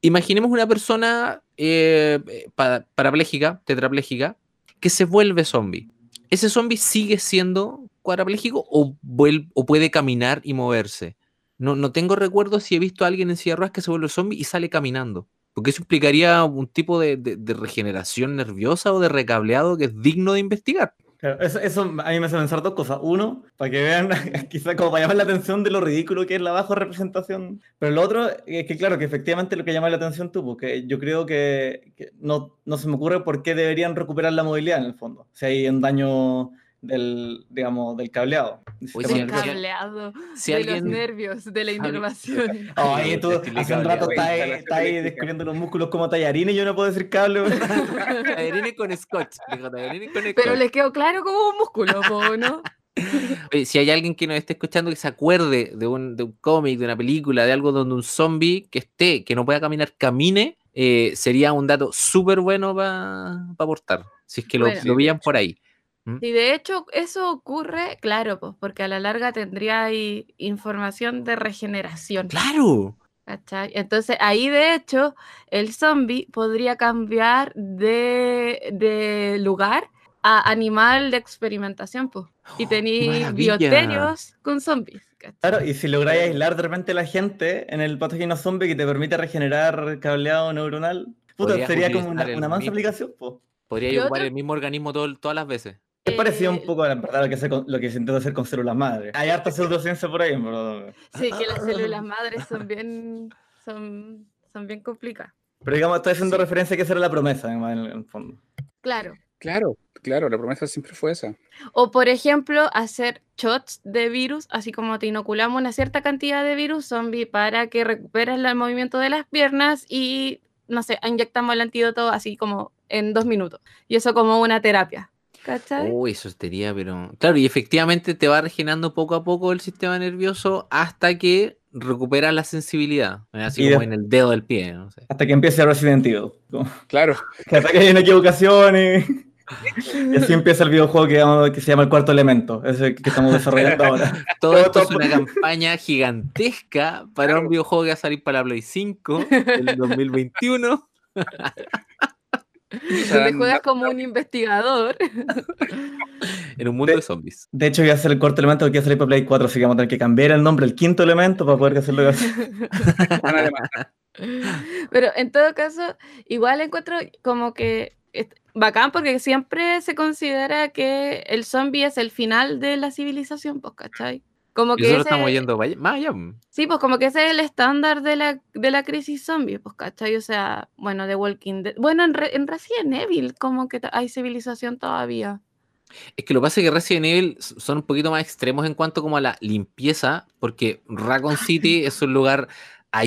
imaginemos una persona eh, eh, pa- parapléjica, tetrapléjica, que se vuelve zombie. ¿Ese zombie sigue siendo cuadrapléjico o puede caminar y moverse? No, no tengo recuerdo si he visto a alguien en silla de ruedas que se vuelve zombie y sale caminando. Porque eso implicaría un tipo de, de- de regeneración nerviosa o de recableado que es digno de investigar. Claro, eso, eso a mí me hace pensar dos cosas. Uno, para que vean, quizá como para llamar la atención de lo ridículo que es la bajo representación. Pero lo otro es que, claro, que efectivamente lo que llama la atención tú, porque yo creo que, que no, no se me ocurre por qué deberían recuperar la movilidad en el fondo. Si hay un daño del, digamos, del cableado. sistema Del cableado, Si de alguien... los nervios, de la inervación. Oh, ahí tú hace un rato estás ahí, descubriendo los músculos como tallarines y yo no puedo decir cable. Tallarines con scotch. dijo, tallarines con Pero les quedó claro como un músculo, ¿no? Oye, si hay alguien que nos esté escuchando que se acuerde de un, de un cómic, de una película, de algo donde un zombie que esté, que no pueda caminar, camine, eh, sería un dato súper bueno para aportar. Si es que lo, Bueno. lo veían por ahí. Y de hecho eso ocurre, claro, pues porque a la larga tendría ahí información de regeneración. ¡Claro! ¿cachai? Entonces ahí de hecho el zombie podría cambiar de, de lugar a animal de experimentación, pues. Y tenéis ¡Oh, bioterios con zombies. ¿cachai? Claro, y si lográis aislar de repente a la gente en el patógeno zombie que te permite regenerar cableado neuronal, puta, sería como una, una mansa mismo- aplicación, po. Podría ocupar otro- el mismo organismo todo- todas las veces. Es parecido un Eh, poco a la verdad lo que se, lo que se intenta hacer con células madre. Hay harta pseudociencia por ahí, verdad. Sí, que las células madres son bien, son, son bien complicadas. Pero digamos, estoy haciendo Sí. referencia a que esa era la promesa, además, en el, en el fondo. Claro. claro, claro, la promesa siempre fue esa. O por ejemplo, hacer shots de virus, así como te inoculamos una cierta cantidad de virus zombie para que recuperes el movimiento de las piernas y, no sé, inyectamos el antídoto así como en dos minutos. Y eso como una terapia. ¿Cachai? Uy, eso sería, pero. Claro, y efectivamente te va regenerando poco a poco el sistema nervioso hasta que recupera la sensibilidad. Así Y como de- en el dedo del pie, no sé. Hasta que empiece Resident Evil. Como Claro, hasta que hay una equivocación y... Y así empieza el videojuego que, se llama El Cuarto Elemento, ese que estamos desarrollando ahora. Todo esto es una campaña gigantesca para un videojuego que va a salir para la Play 5 en 2021. Donde juegas como un investigador. En un mundo De- de zombies. De hecho, voy a hacer el cuarto elemento que quiere salir para Play 4, así que vamos a tener que cambiar el nombre, el quinto elemento, para poder hacerlo. A. Pero en todo caso, igual encuentro como que es bacán porque siempre se considera que el zombie es el final de la civilización, pues, ¿cachai? Como Y que nosotros ese- estamos yendo más allá. Sí, pues como que ese es el estándar de la, de la crisis zombie, pues, ¿cachai? O sea, bueno, de Walking Dead. Bueno, en, Re- en Resident Evil como que hay civilización todavía. Es que lo que pasa es que Resident Evil son un poquito más extremos en cuanto como a la limpieza, porque Raccoon City es un lugar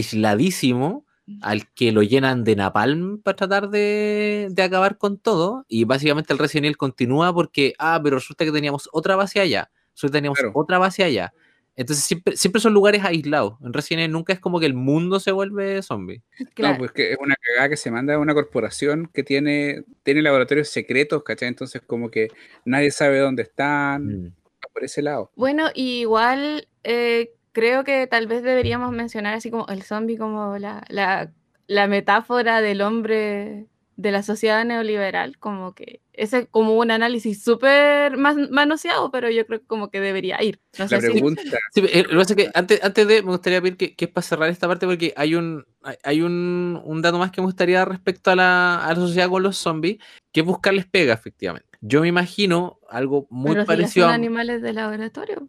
aisladísimo al que lo llenan de napalm para tratar de, de acabar con todo. Y básicamente el Resident Evil continúa porque, ah, pero resulta que teníamos otra base allá, que teníamos Claro. otra base allá. Entonces siempre, siempre son lugares aislados. En Resident Evil nunca es como que el mundo se vuelve zombie. Claro. No, pues que es una cagada que se manda a una corporación que tiene, tiene laboratorios secretos, ¿cachai? Entonces como que nadie sabe dónde están, Mm. por ese lado. Bueno, y igual eh, creo que tal vez deberíamos mencionar así como el zombie como la, la, la metáfora del hombre de la sociedad neoliberal, como que ese es como un análisis súper man- manoseado, pero yo creo que como que debería ir. No La sé si- pregunta, Sí, eh, lo que pasa es que antes, antes de, me gustaría pedir que, que es para cerrar esta parte, porque hay un, hay- un, un dato más que me gustaría respecto a la, a la sociedad con los zombies, que es buscarles pega, efectivamente. Yo me imagino algo muy pero si parecido son a... animales de laboratorio.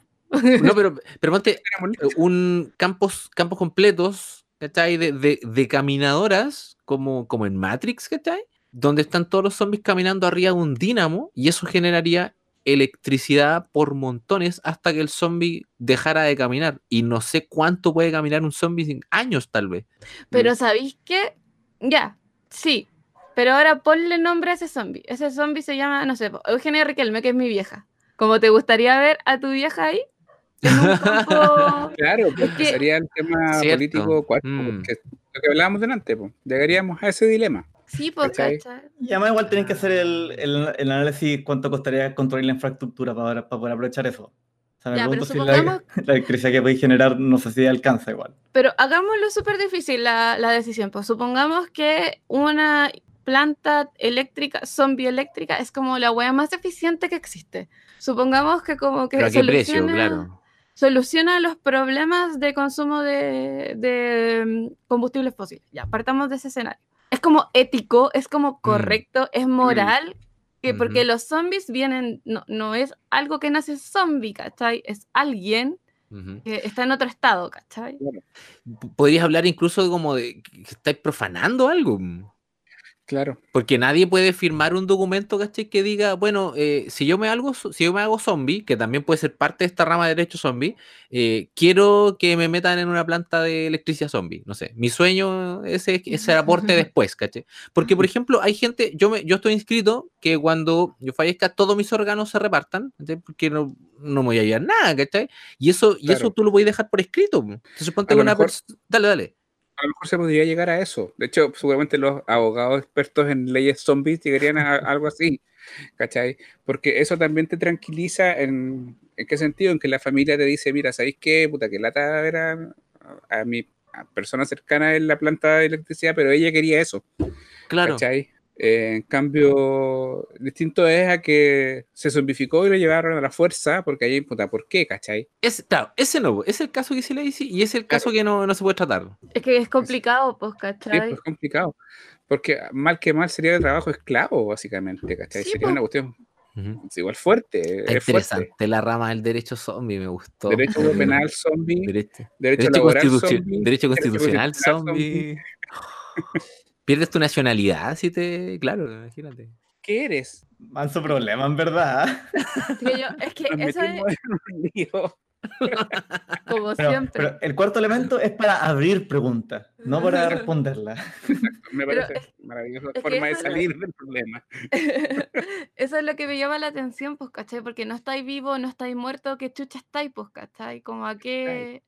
No, pero, pero ponte eh, un campos, campos completos, ¿cachai? De, de, de caminadoras, como, como en Matrix, ¿cachai? Donde están todos los zombies caminando arriba de un dínamo, y eso generaría electricidad por montones hasta que el zombie dejara de caminar. Y no sé cuánto puede caminar un zombie sin años, tal vez. Pero ¿sabéis qué? Ya, sí. Pero ahora ponle nombre a ese zombie. Ese zombie se llama, no sé, Eugenia Riquelme, que es mi vieja. ¿Cómo te gustaría ver a tu vieja ahí? En un campo- claro, pues que- sería el tema Cierto. político Mm. porque lo que hablábamos delante, pues, llegaríamos a ese dilema. Sí, pues. Y además igual tienen que hacer el, el- el análisis cuánto costaría construir la infraestructura para, para poder aprovechar eso. O sea, me Ya, pregunto si la, supongamos- la electricidad que podéis generar no sé si alcanza igual. Pero hagámoslo súper difícil la, la decisión. Pues supongamos que una planta eléctrica, zombie eléctrica, es como la wea más eficiente que existe. Supongamos que como que Pero a qué precio, soluciona- claro. Soluciona los problemas de consumo de, de, mm, combustibles fósiles. Ya, partamos de ese escenario. Es como ético, es como correcto, es moral, que porque Ujú. los zombies vienen, no, no es algo que nace zombie, ¿cachai? Es alguien Ujú. que está en otro estado, ¿cachai? Podrías hablar incluso como de que que estáis profanando algo. Claro. Porque nadie puede firmar un documento, ¿cachai? Que diga, bueno, eh, si yo me hago, si yo me hago zombie, que también puede ser parte de esta rama de derecho zombie, eh, quiero que me metan en una planta de electricidad zombie. No sé, mi sueño es ese, ese aporte después, ¿cachai? Porque, por ejemplo, hay gente, yo, me, yo estoy inscrito que cuando yo fallezca todos mis órganos se repartan, ¿cachai? Porque no, no me voy a llevar nada, ¿cachai? Y eso, y eso Claro. tú lo puedes dejar por escrito. ponte A que una mejor- persona... Dale, dale. A lo mejor se podría llegar a eso. De hecho, seguramente los abogados expertos en leyes zombies llegarían a algo así, ¿cachai? Porque eso también te tranquiliza en, ¿en qué sentido? En que la familia te dice, mira, ¿sabéis qué? Puta, que lata era a, mi persona cercana en la planta de electricidad, pero ella quería eso, Claro. ¿cachai? Eh, en cambio, distinto es a que se zombificó y lo llevaron a la fuerza, porque ahí, puta, ¿por qué, cachai? Es, claro, ese no, es el caso que se le dice y es el caso que no, no se puede tratar. Es que es complicado, pues, Sí, ¿cachai? pues complicado. Porque mal que mal sería el trabajo esclavo, básicamente, ¿cachai? Sí, sería po. una cuestión Ujú. es igual fuerte, es fuerte. interesante la rama del derecho zombie, me gustó. Derecho penal zombie, Derecho, derecho, derecho laboral constitu- zombie, derecho constitucional constitucional zombie. Pierdes tu nacionalidad si te. Claro, imagínate. ¿Qué eres? Manso problema, en verdad. Es que, yo- es que Nos eso es como Pero, siempre. pero el cuarto elemento es para abrir preguntas, no para responderlas. Me parece es- maravillosa que forma de es lo- salir del problema. Eso es lo que me llama la atención, pues, ¿cachai? Porque no estáis vivo, no estáis muerto, ¿qué chucha estáis, pues, cachai? Como a qué...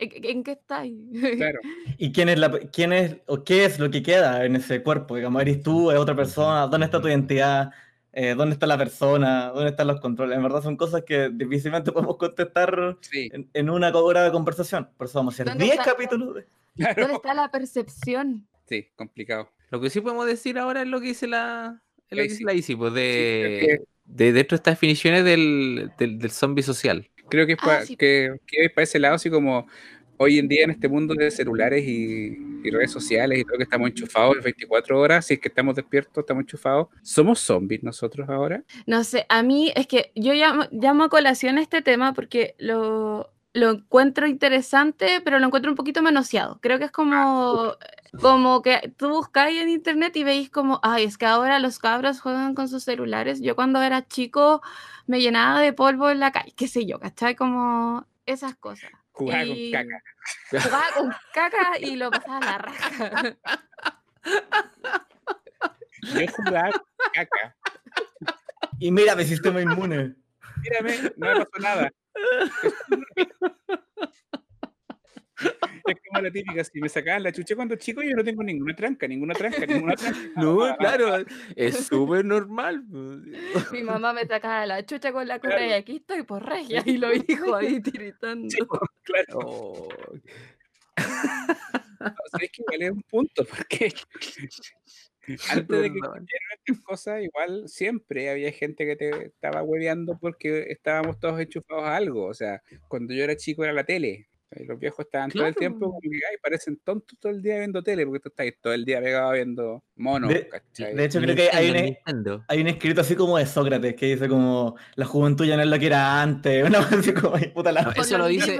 ¿En, qué estáis? Claro. ¿Y quién es, la, quién es o qué es lo que queda en ese cuerpo? Digamos, ¿eres tú, es otra persona? ¿Dónde está tu identidad? eh, dónde está la persona, dónde están los controles. En verdad son cosas que difícilmente podemos contestar Sí, en, en una hora de conversación. Por eso vamos a hacer ¿Dónde 10 está? capítulos. de- claro. ¿Dónde está la percepción? Sí, complicado. Lo que sí podemos decir ahora es lo que dice la, es lo que Isi. dice la Isi, pues Sí, de, de dentro de estas definiciones del, del, del zombie social. Creo que es Ah, pa- sí. que, que es para ese lado, así como hoy en día en este mundo de celulares y, y redes sociales y todo que estamos enchufados 24 horas, si es que estamos despiertos, estamos enchufados, ¿somos zombies nosotros ahora? No sé, a mí es que yo llamo, llamo a colación este tema porque lo, lo encuentro interesante, pero lo encuentro un poquito manoseado. Creo que es como, como que tú buscáis en internet y veis como, ay, es que ahora los cabros juegan con sus celulares. Yo cuando era chico me llenaba de polvo en la calle, qué sé yo, ¿cachai? Como esas cosas. Jugaba Y con caca. Jugaba con caca y lo pasaba a la raja. Yo jugaba con caca. Y mira mi sistema inmune. Mírame, no me pasó nada. Como la típica, si me sacaban la chucha cuando chico, yo no tengo ninguna tranca, ninguna tranca, ninguna tranca. No, claro, es súper normal. Mi mamá me sacaba la chucha con la correa y aquí estoy por regia y lo dijo ahí tiritando. Claro. Oh, O sea, es que igual es un punto, porque antes de que estas cosas, igual siempre había gente que te estaba hueveando porque estábamos todos enchufados a algo. O sea, cuando yo era chico era la tele. Y Los viejos estaban todo el tiempo como que, ay, parecen tontos todo el día viendo tele, porque tú estás todo el día pegado viendo monos, De- ¿cachai? De hecho, creo que hay Nintendo, un, Nintendo. hay un escrito así como de Sócrates que dice como la juventud ya no es lo que era antes. Una cosa así como, ay, puta la. No, Con eso lo dice-.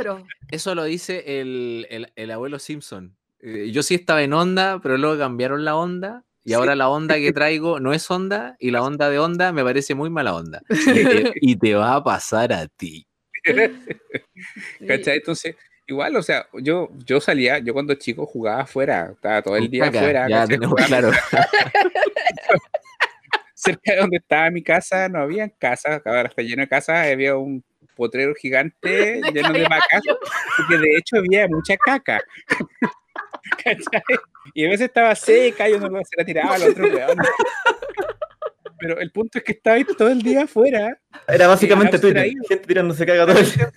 Eso lo dice el, el- el abuelo Simpson. Eh, yo sí estaba en onda, pero luego cambiaron la onda. Y Sí. ahora la onda que traigo no es onda, y la onda de onda me parece muy mala onda. Y te, y te va a pasar a ti. ¿Cachai? Entonces, igual, o sea, yo, yo salía, yo cuando chico jugaba afuera, estaba todo el día afuera, claro. cerca de donde estaba mi casa no había casas, ahora está lleno de casas, había un potrero gigante lleno de vacas, porque de hecho había mucha caca. ¿Cachai? Y a veces estaba seca y uno se la tiraba al otro weón. Pero el punto es que estaba ahí todo el día afuera, Era básicamente. Twitter. Gente tirándose caga todo el día.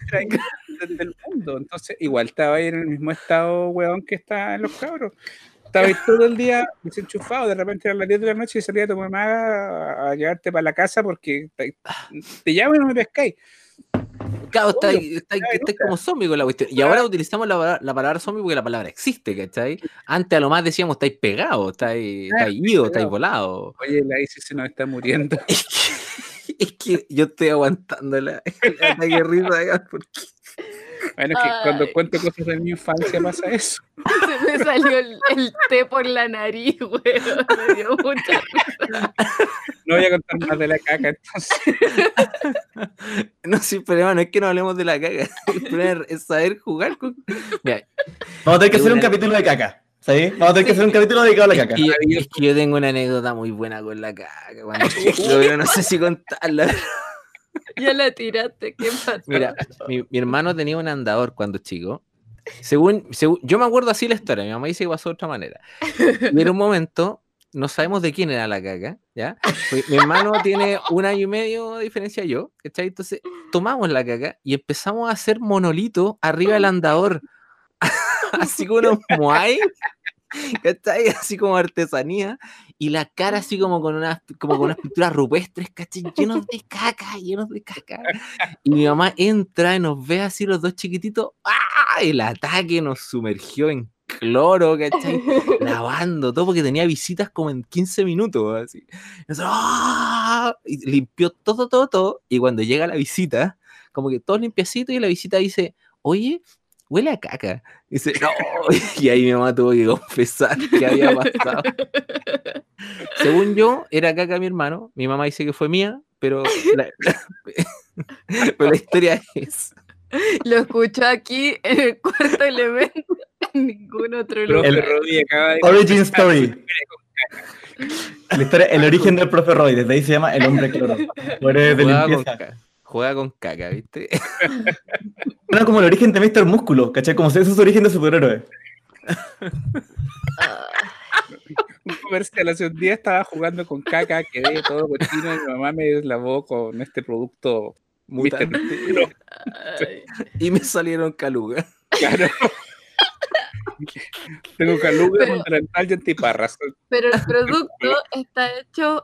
Del del mundo. Entonces, igual estaba ahí en el mismo estado, weón, que está en los cabros. Estaba ahí todo el día desenchufado, de repente eran las 10 de la noche y salía tu mamá a, a llevarte para la casa porque te, te llamo y no me pescáis. Claro, está, está, está nunca. como zombie con la cuestión. Y ahora utilizamos la, palabra- la palabra zombie porque la palabra existe, ¿cachai? Antes a lo más decíamos, estáis pegados, estáis, estáis idos, estáis volados. Oye, la Isis se nos está muriendo. Es que, yo estoy aguantando la, de risa acá, porque Bueno, es que cuando cuento cosas de mi infancia pasa eso. Se me salió el, el té por la nariz, weón. Me dio mucha risa. No voy a contar más de la caca, entonces. No, sí, el problema no es que no hablemos de la caga. El problema es saber jugar con. Mira, Vamos a tener que hacer un una- capítulo de caca. ¿Sí? Vamos a tener que hacer un capítulo dedicado a la es caca. que, yo, es que yo tengo una anécdota muy buena con la caga. Cuando pero no sé si contarla. Ya la tiraste, ¿qué pasó? Mira, mi, hermano tenía un andador cuando chico. Según, según- yo me acuerdo así la historia, mi mamá dice que pasó de otra manera. Y en un momento, no sabemos de quién era la caca, ¿ya? Mi hermano tiene un año y medio de diferencia yo, ¿cachai? Entonces, tomamos la caca y empezamos a hacer monolitos arriba del andador. así como unos ¿cachai? Así como artesanía. Y la cara así como con unas, como con unas pinturas rupestres, ¿cachai? Llenos de caca, llenos de caca. Y mi mamá entra y nos ve así los dos chiquititos. ¡Ah! El ataque nos sumergió en cloro, ¿cachai? Lavando todo porque tenía visitas como en 15 minutos. Así. Nosotros, ¡ah! Y limpió todo, todo, todo. Y cuando llega la visita, como que todo limpiacito y la visita dice, oye, huele a caca. Y dice, no. Y ahí mi mamá tuvo que confesar que había pasado. Según yo, era caca mi hermano. Mi mamá dice que fue mía, pero la, pero la historia es. Lo escuchó aquí en el cuarto elemento, en ningún otro lugar. Acaba de Origin Story. La historia, el origen del profe Roy, desde ahí se llama El Hombre Cloro. Muere de Juega con, limpieza. Juega con caca, ¿viste? Era como el origen de Mr. Músculo, ¿cachai? Como si ese es su origen de superhéroe. Un comercial hace un día estaba jugando con caca, quedé todo cochino y mi mamá me lavó con este producto Mr. Mutante. Y me salieron calugas. Claro. Tengo caluga, Pero- y antiparras. Pero el producto está hecho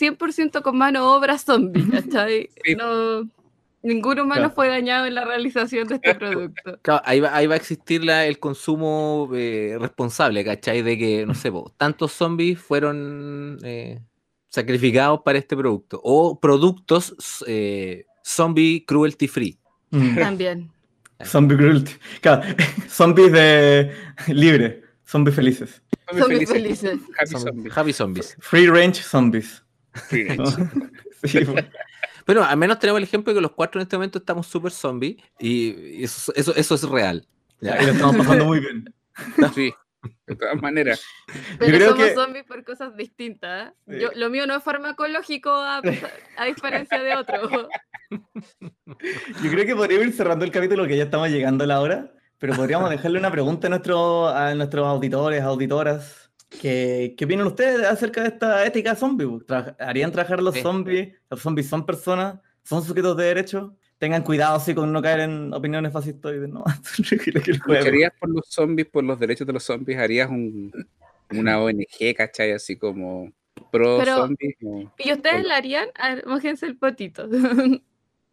100% con mano obra zombie, ¿cachai? Sí. No, ningún humano Claro. fue dañado en la realización de este producto. Claro, ahí, va, ahí va a existir la- el consumo eh, responsable, ¿cachai? De que, no sé, po, tantos zombies fueron eh, sacrificados para este producto. O productos eh, zombie cruelty free. Mm. También. Zombie cruelty. Claro, zombies de libre, zombies felices. Zombies felices. Happy zombie. Happy zombies. Free range zombies. Sí, pues. Pero al menos tenemos el ejemplo de que los cuatro en este momento estamos súper zombies y eso, eso, eso es real. Ya. Y lo estamos pasando muy bien. Sí, de todas maneras. Pero creo somos que- zombies por cosas distintas. ¿eh? Sí. Yo, lo mío no es farmacológico a, a diferencia de otro. Yo creo que podríamos ir cerrando el capítulo que ya estamos llegando a la hora, pero podríamos dejarle una pregunta a, nuestro, a nuestros auditores, auditoras. Que, ¿Qué opinan ustedes acerca de esta ética zombie? Tra- ¿Harían trabajar los Sí. zombies? ¿Los zombies son personas? ¿Son sujetos de derecho? Tengan cuidado así con no caer en opiniones fascistoides. No. ¿Lucharías por los zombies, por los derechos de los zombies? ¿Harías un, una ONG, cachai? Así como pro Pero- zombies. o- ¿Y ustedes la harían? A ver, mójense el potito.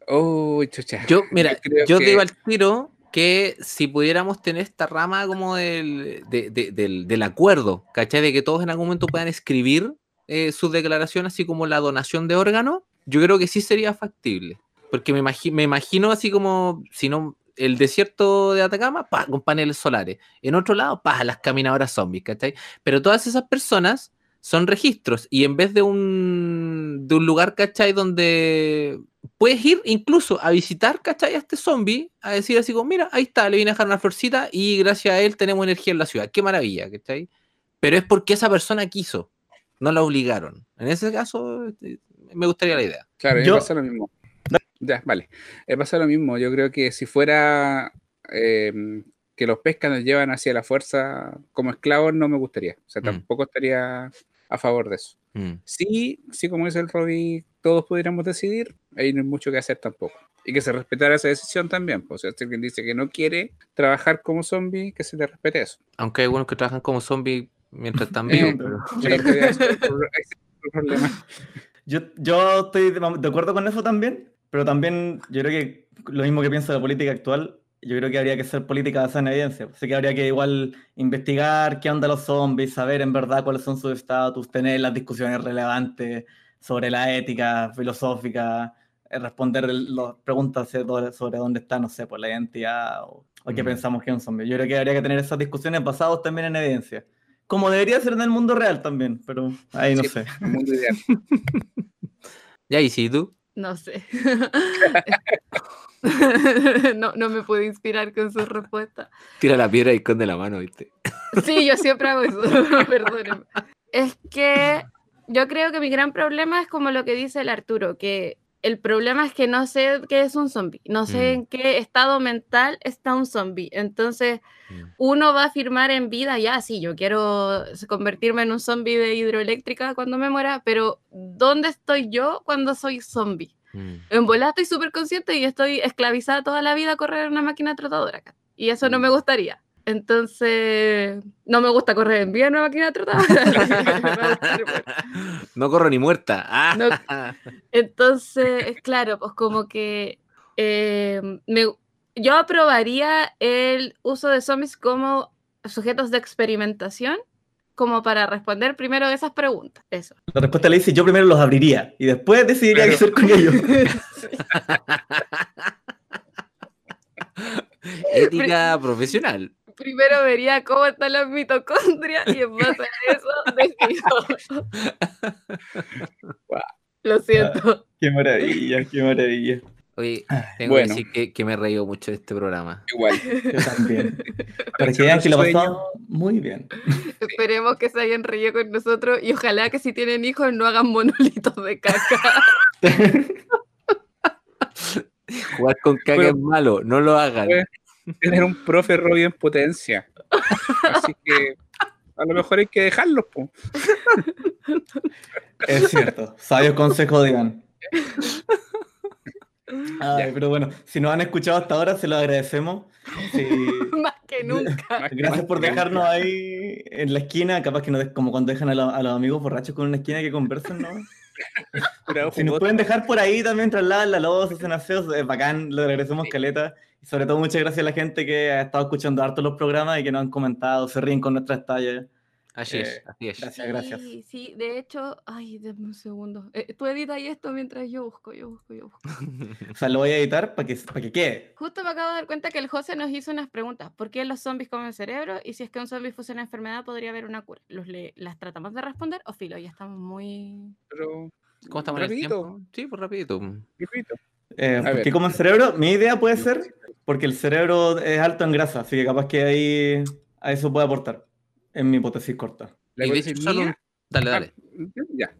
Oh, chucha. Yo, mira, creo yo que- digo al tiro que si pudiéramos tener esta rama como del, de- de- del, del acuerdo, ¿cachai? De que todos en algún momento puedan escribir eh, sus declaraciones, así como la donación de órganos, yo creo que sí sería factible. Porque me, me imagino así como, si no, el desierto de Atacama, pa, con paneles solares. En otro lado, pa, las caminadoras zombies, ¿cachai? Pero todas esas personas son registros y en vez de un, de un lugar, ¿cachai? Donde puedes ir incluso a visitar, ¿cachai? A este zombie, a decir así como, mira, ahí está, le vine a dejar una florcita y gracias a él tenemos energía en la ciudad. Qué maravilla, ¿cachai? Pero es porque esa persona quiso, no la obligaron. En ese caso, este, me gustaría la idea. Claro, Yo- me pasa lo mismo. Ya, vale. Pasa lo mismo. Yo creo que si fuera eh, que los pescas nos llevan hacia la fuerza como esclavos, no me gustaría. O sea, Mm. tampoco estaría a favor de eso. Mm. Sí, sí, como dice el Robbie, todos pudiéramos decidir, ahí no hay mucho que hacer tampoco. Y que se respetara esa decisión también. pues, O sea, si alguien dice que no quiere trabajar como zombie, que se le respete eso. Aunque hay algunos que trabajan como zombies mientras están vivos. Pero problema. Yo, yo estoy de, de acuerdo con eso también, pero también yo creo que lo mismo que pienso de la política actual, yo creo que habría que ser política basada en evidencia. Así que habría que igual investigar qué onda los zombies, saber en verdad cuáles son sus estatus, tener las discusiones relevantes sobre la ética filosófica, eh, responder las preguntas sobre, sobre dónde está, no sé, por la identidad o, o qué Mm. pensamos que es un zombie. Yo creo que habría que tener esas discusiones basadas también en evidencia. Como debería ser en el mundo real también, pero ahí no Sí. sé. El mundo ideal. Ya, y si tú, No sé. no, no me puedo inspirar con su respuesta. tira la piedra y esconde la mano, ¿viste? Sí, yo siempre hago eso, perdónenme. Es que yo creo que mi gran problema es como lo que dice el Arturo, que el problema es que no sé qué es un zombie, no sé Mm. en qué estado mental está un zombie. Entonces, Mm. uno va a afirmar en vida, ya, sí, yo quiero convertirme en un zombie de hidroeléctrica cuando me muera, pero ¿dónde estoy yo cuando soy zombie? Mm. En volada estoy súper consciente y estoy esclavizada toda la vida a correr en una máquina trotadora. Y eso no me gustaría. Entonces, no me gusta correr en vía en una máquina trotadora. Correr. No corro ni muerta. Ah. No. Entonces, claro, pues como que eh, me- yo aprobaría el uso de zombies como sujetos de experimentación, como para responder primero esas preguntas. Eso. La respuesta le dice, yo primero los abriría y después decidiría qué hacer con ellos. Ética profesional. Primero vería cómo están las mitocondrias y en base a eso decido. Lo siento. qué maravilla, qué maravilla. Oye, tengo Bueno. que decir que, que me he reído mucho de este programa. Igual. Yo también. Para que vean que lo pasamos muy bien. Esperemos que se hayan reído con nosotros y ojalá que si tienen hijos no hagan monolitos de caca. Jugar con caca es malo, no lo hagan. Tener un profe Robbie en potencia. Así que A lo mejor hay que dejarlos, po. Es cierto. Sabio consejo de Iván. Ay, pero bueno, si nos han escuchado hasta ahora, se lo agradecemos. Sí, Más que nunca. Gracias por dejarnos ahí en la esquina, capaz que no des- como cuando dejan a, lo- a los amigos borrachos con una esquina que conversan, ¿no? Si nos pueden dejar por ahí también trasladan la loza, hacen aseos, es bacán, lo agradecemos caleta. Y sobre todo muchas gracias a la gente que ha estado escuchando harto los programas y que nos han comentado, se ríen con nuestras tallas. Así es, Eh, así es. gracias. gracias. Sí, sí, de hecho, ay, denme un segundo. Eh, tú edita ahí esto mientras yo busco, yo busco, yo busco. O sea, lo voy a editar para que, para que quede. Justo me acabo de dar cuenta que el José nos hizo unas preguntas. ¿Por qué los zombies comen cerebro? Y si es que un zombie fuese una enfermedad, podría haber una cura. ¿Los le- ¿Las tratamos de responder o filo? Ya estamos muy... Pero, ¿Cómo estamos en el Rapidito. tiempo? Sí, pues rapidito. rapidito. Eh, ¿Por qué como el cerebro? Mi idea puede ser porque el cerebro es alto en grasa, así que capaz que ahí a eso puede aportar, en mi hipótesis corta. La hipótesis solo mía- Dale, dale. Ya.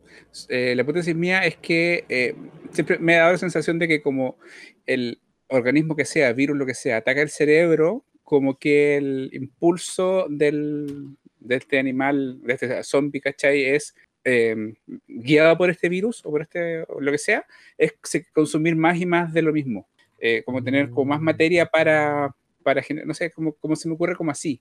Eh, la hipótesis mía es que eh, siempre me ha dado la sensación de que como el organismo que sea, virus, lo que sea, ataca el cerebro, como que el impulso del, de este animal, de este zombie, ¿cachai? Es eh, guiado por este virus o por este, o lo que sea, es consumir más y más de lo mismo. Eh, como tener como más materia para, para no sé, como, como se me ocurre como así.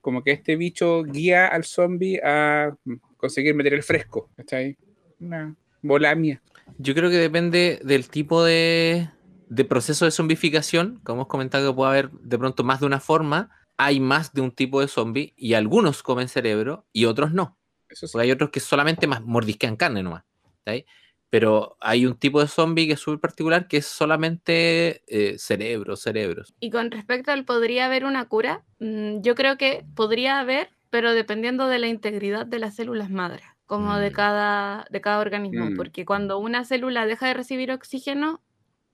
Como que este bicho guía al zombie a conseguir material fresco, ¿cachai? Una bolamia. Yo creo que depende del tipo de, de proceso de zombificación. Como hemos comentado que puede haber de pronto más de una forma. Hay más de un tipo de zombie y algunos comen cerebro y otros no. Eso sí. Porque hay otros que solamente más mordisquean carne nomás. ¿está ahí? Pero hay un tipo de zombie que es súper particular que es solamente eh, cerebros, cerebros. Y con respecto al podría haber una cura, mm, yo creo que podría haber, pero dependiendo de la integridad de las células madres, como de Mm. cada, de cada organismo, Mm. porque cuando una célula deja de recibir oxígeno,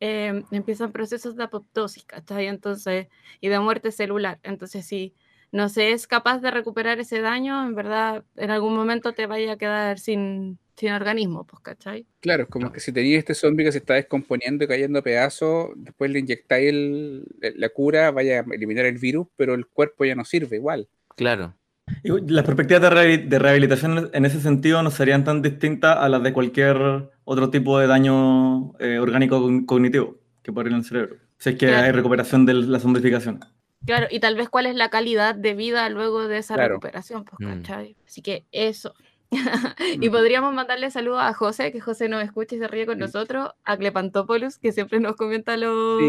eh, empiezan procesos de apoptosis, ¿cachai? Entonces, y de muerte celular. Entonces, si no se es capaz de recuperar ese daño, en verdad, en algún momento te vaya a quedar sin, sin organismo, pues, ¿cachai? Claro, es como que si tenías este zombie que se está descomponiendo y cayendo a pedazos, después le inyectáis el- la cura, vaya a eliminar el virus, pero el cuerpo ya no sirve igual. Claro. Y las perspectivas de, rehabi- de rehabilitación en ese sentido no serían tan distintas a las de cualquier otro tipo de daño eh, orgánico cogn- cognitivo que puede en el cerebro. Si es que Claro. hay recuperación de la zombificación. Claro, y tal vez cuál es la calidad de vida luego de esa Claro. recuperación, pues, Mm. ¿cachai? Así que eso. y podríamos mandarle saludos a José, que José nos escucha y se ríe con Sí. nosotros, a Clepantopoulos, que siempre nos comenta los,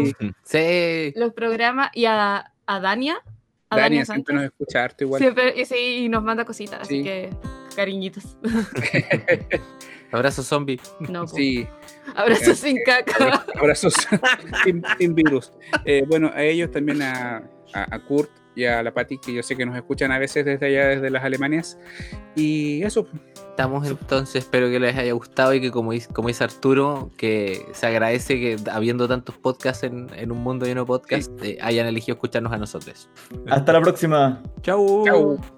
Sí, los programas, y a, a Dania, a Dania Dania siempre nos escucha harto igual. Siempre, y sí, y nos manda cositas, así Sí. que cariñitos. Abrazo zombie. No. Sí, Abrazos sin caca. abrazos sin, sin virus. Eh, bueno, a ellos también a, a, a Kurt y a la Patti, que yo sé que nos escuchan a veces desde allá, desde las Alemanias. Y eso, Estamos entonces, espero que les haya gustado y que como dice, como dice Arturo, que se agradece que habiendo tantos podcasts en, en un mundo lleno de podcasts, eh, hayan elegido escucharnos a nosotros. Hasta la próxima. Chau. chau.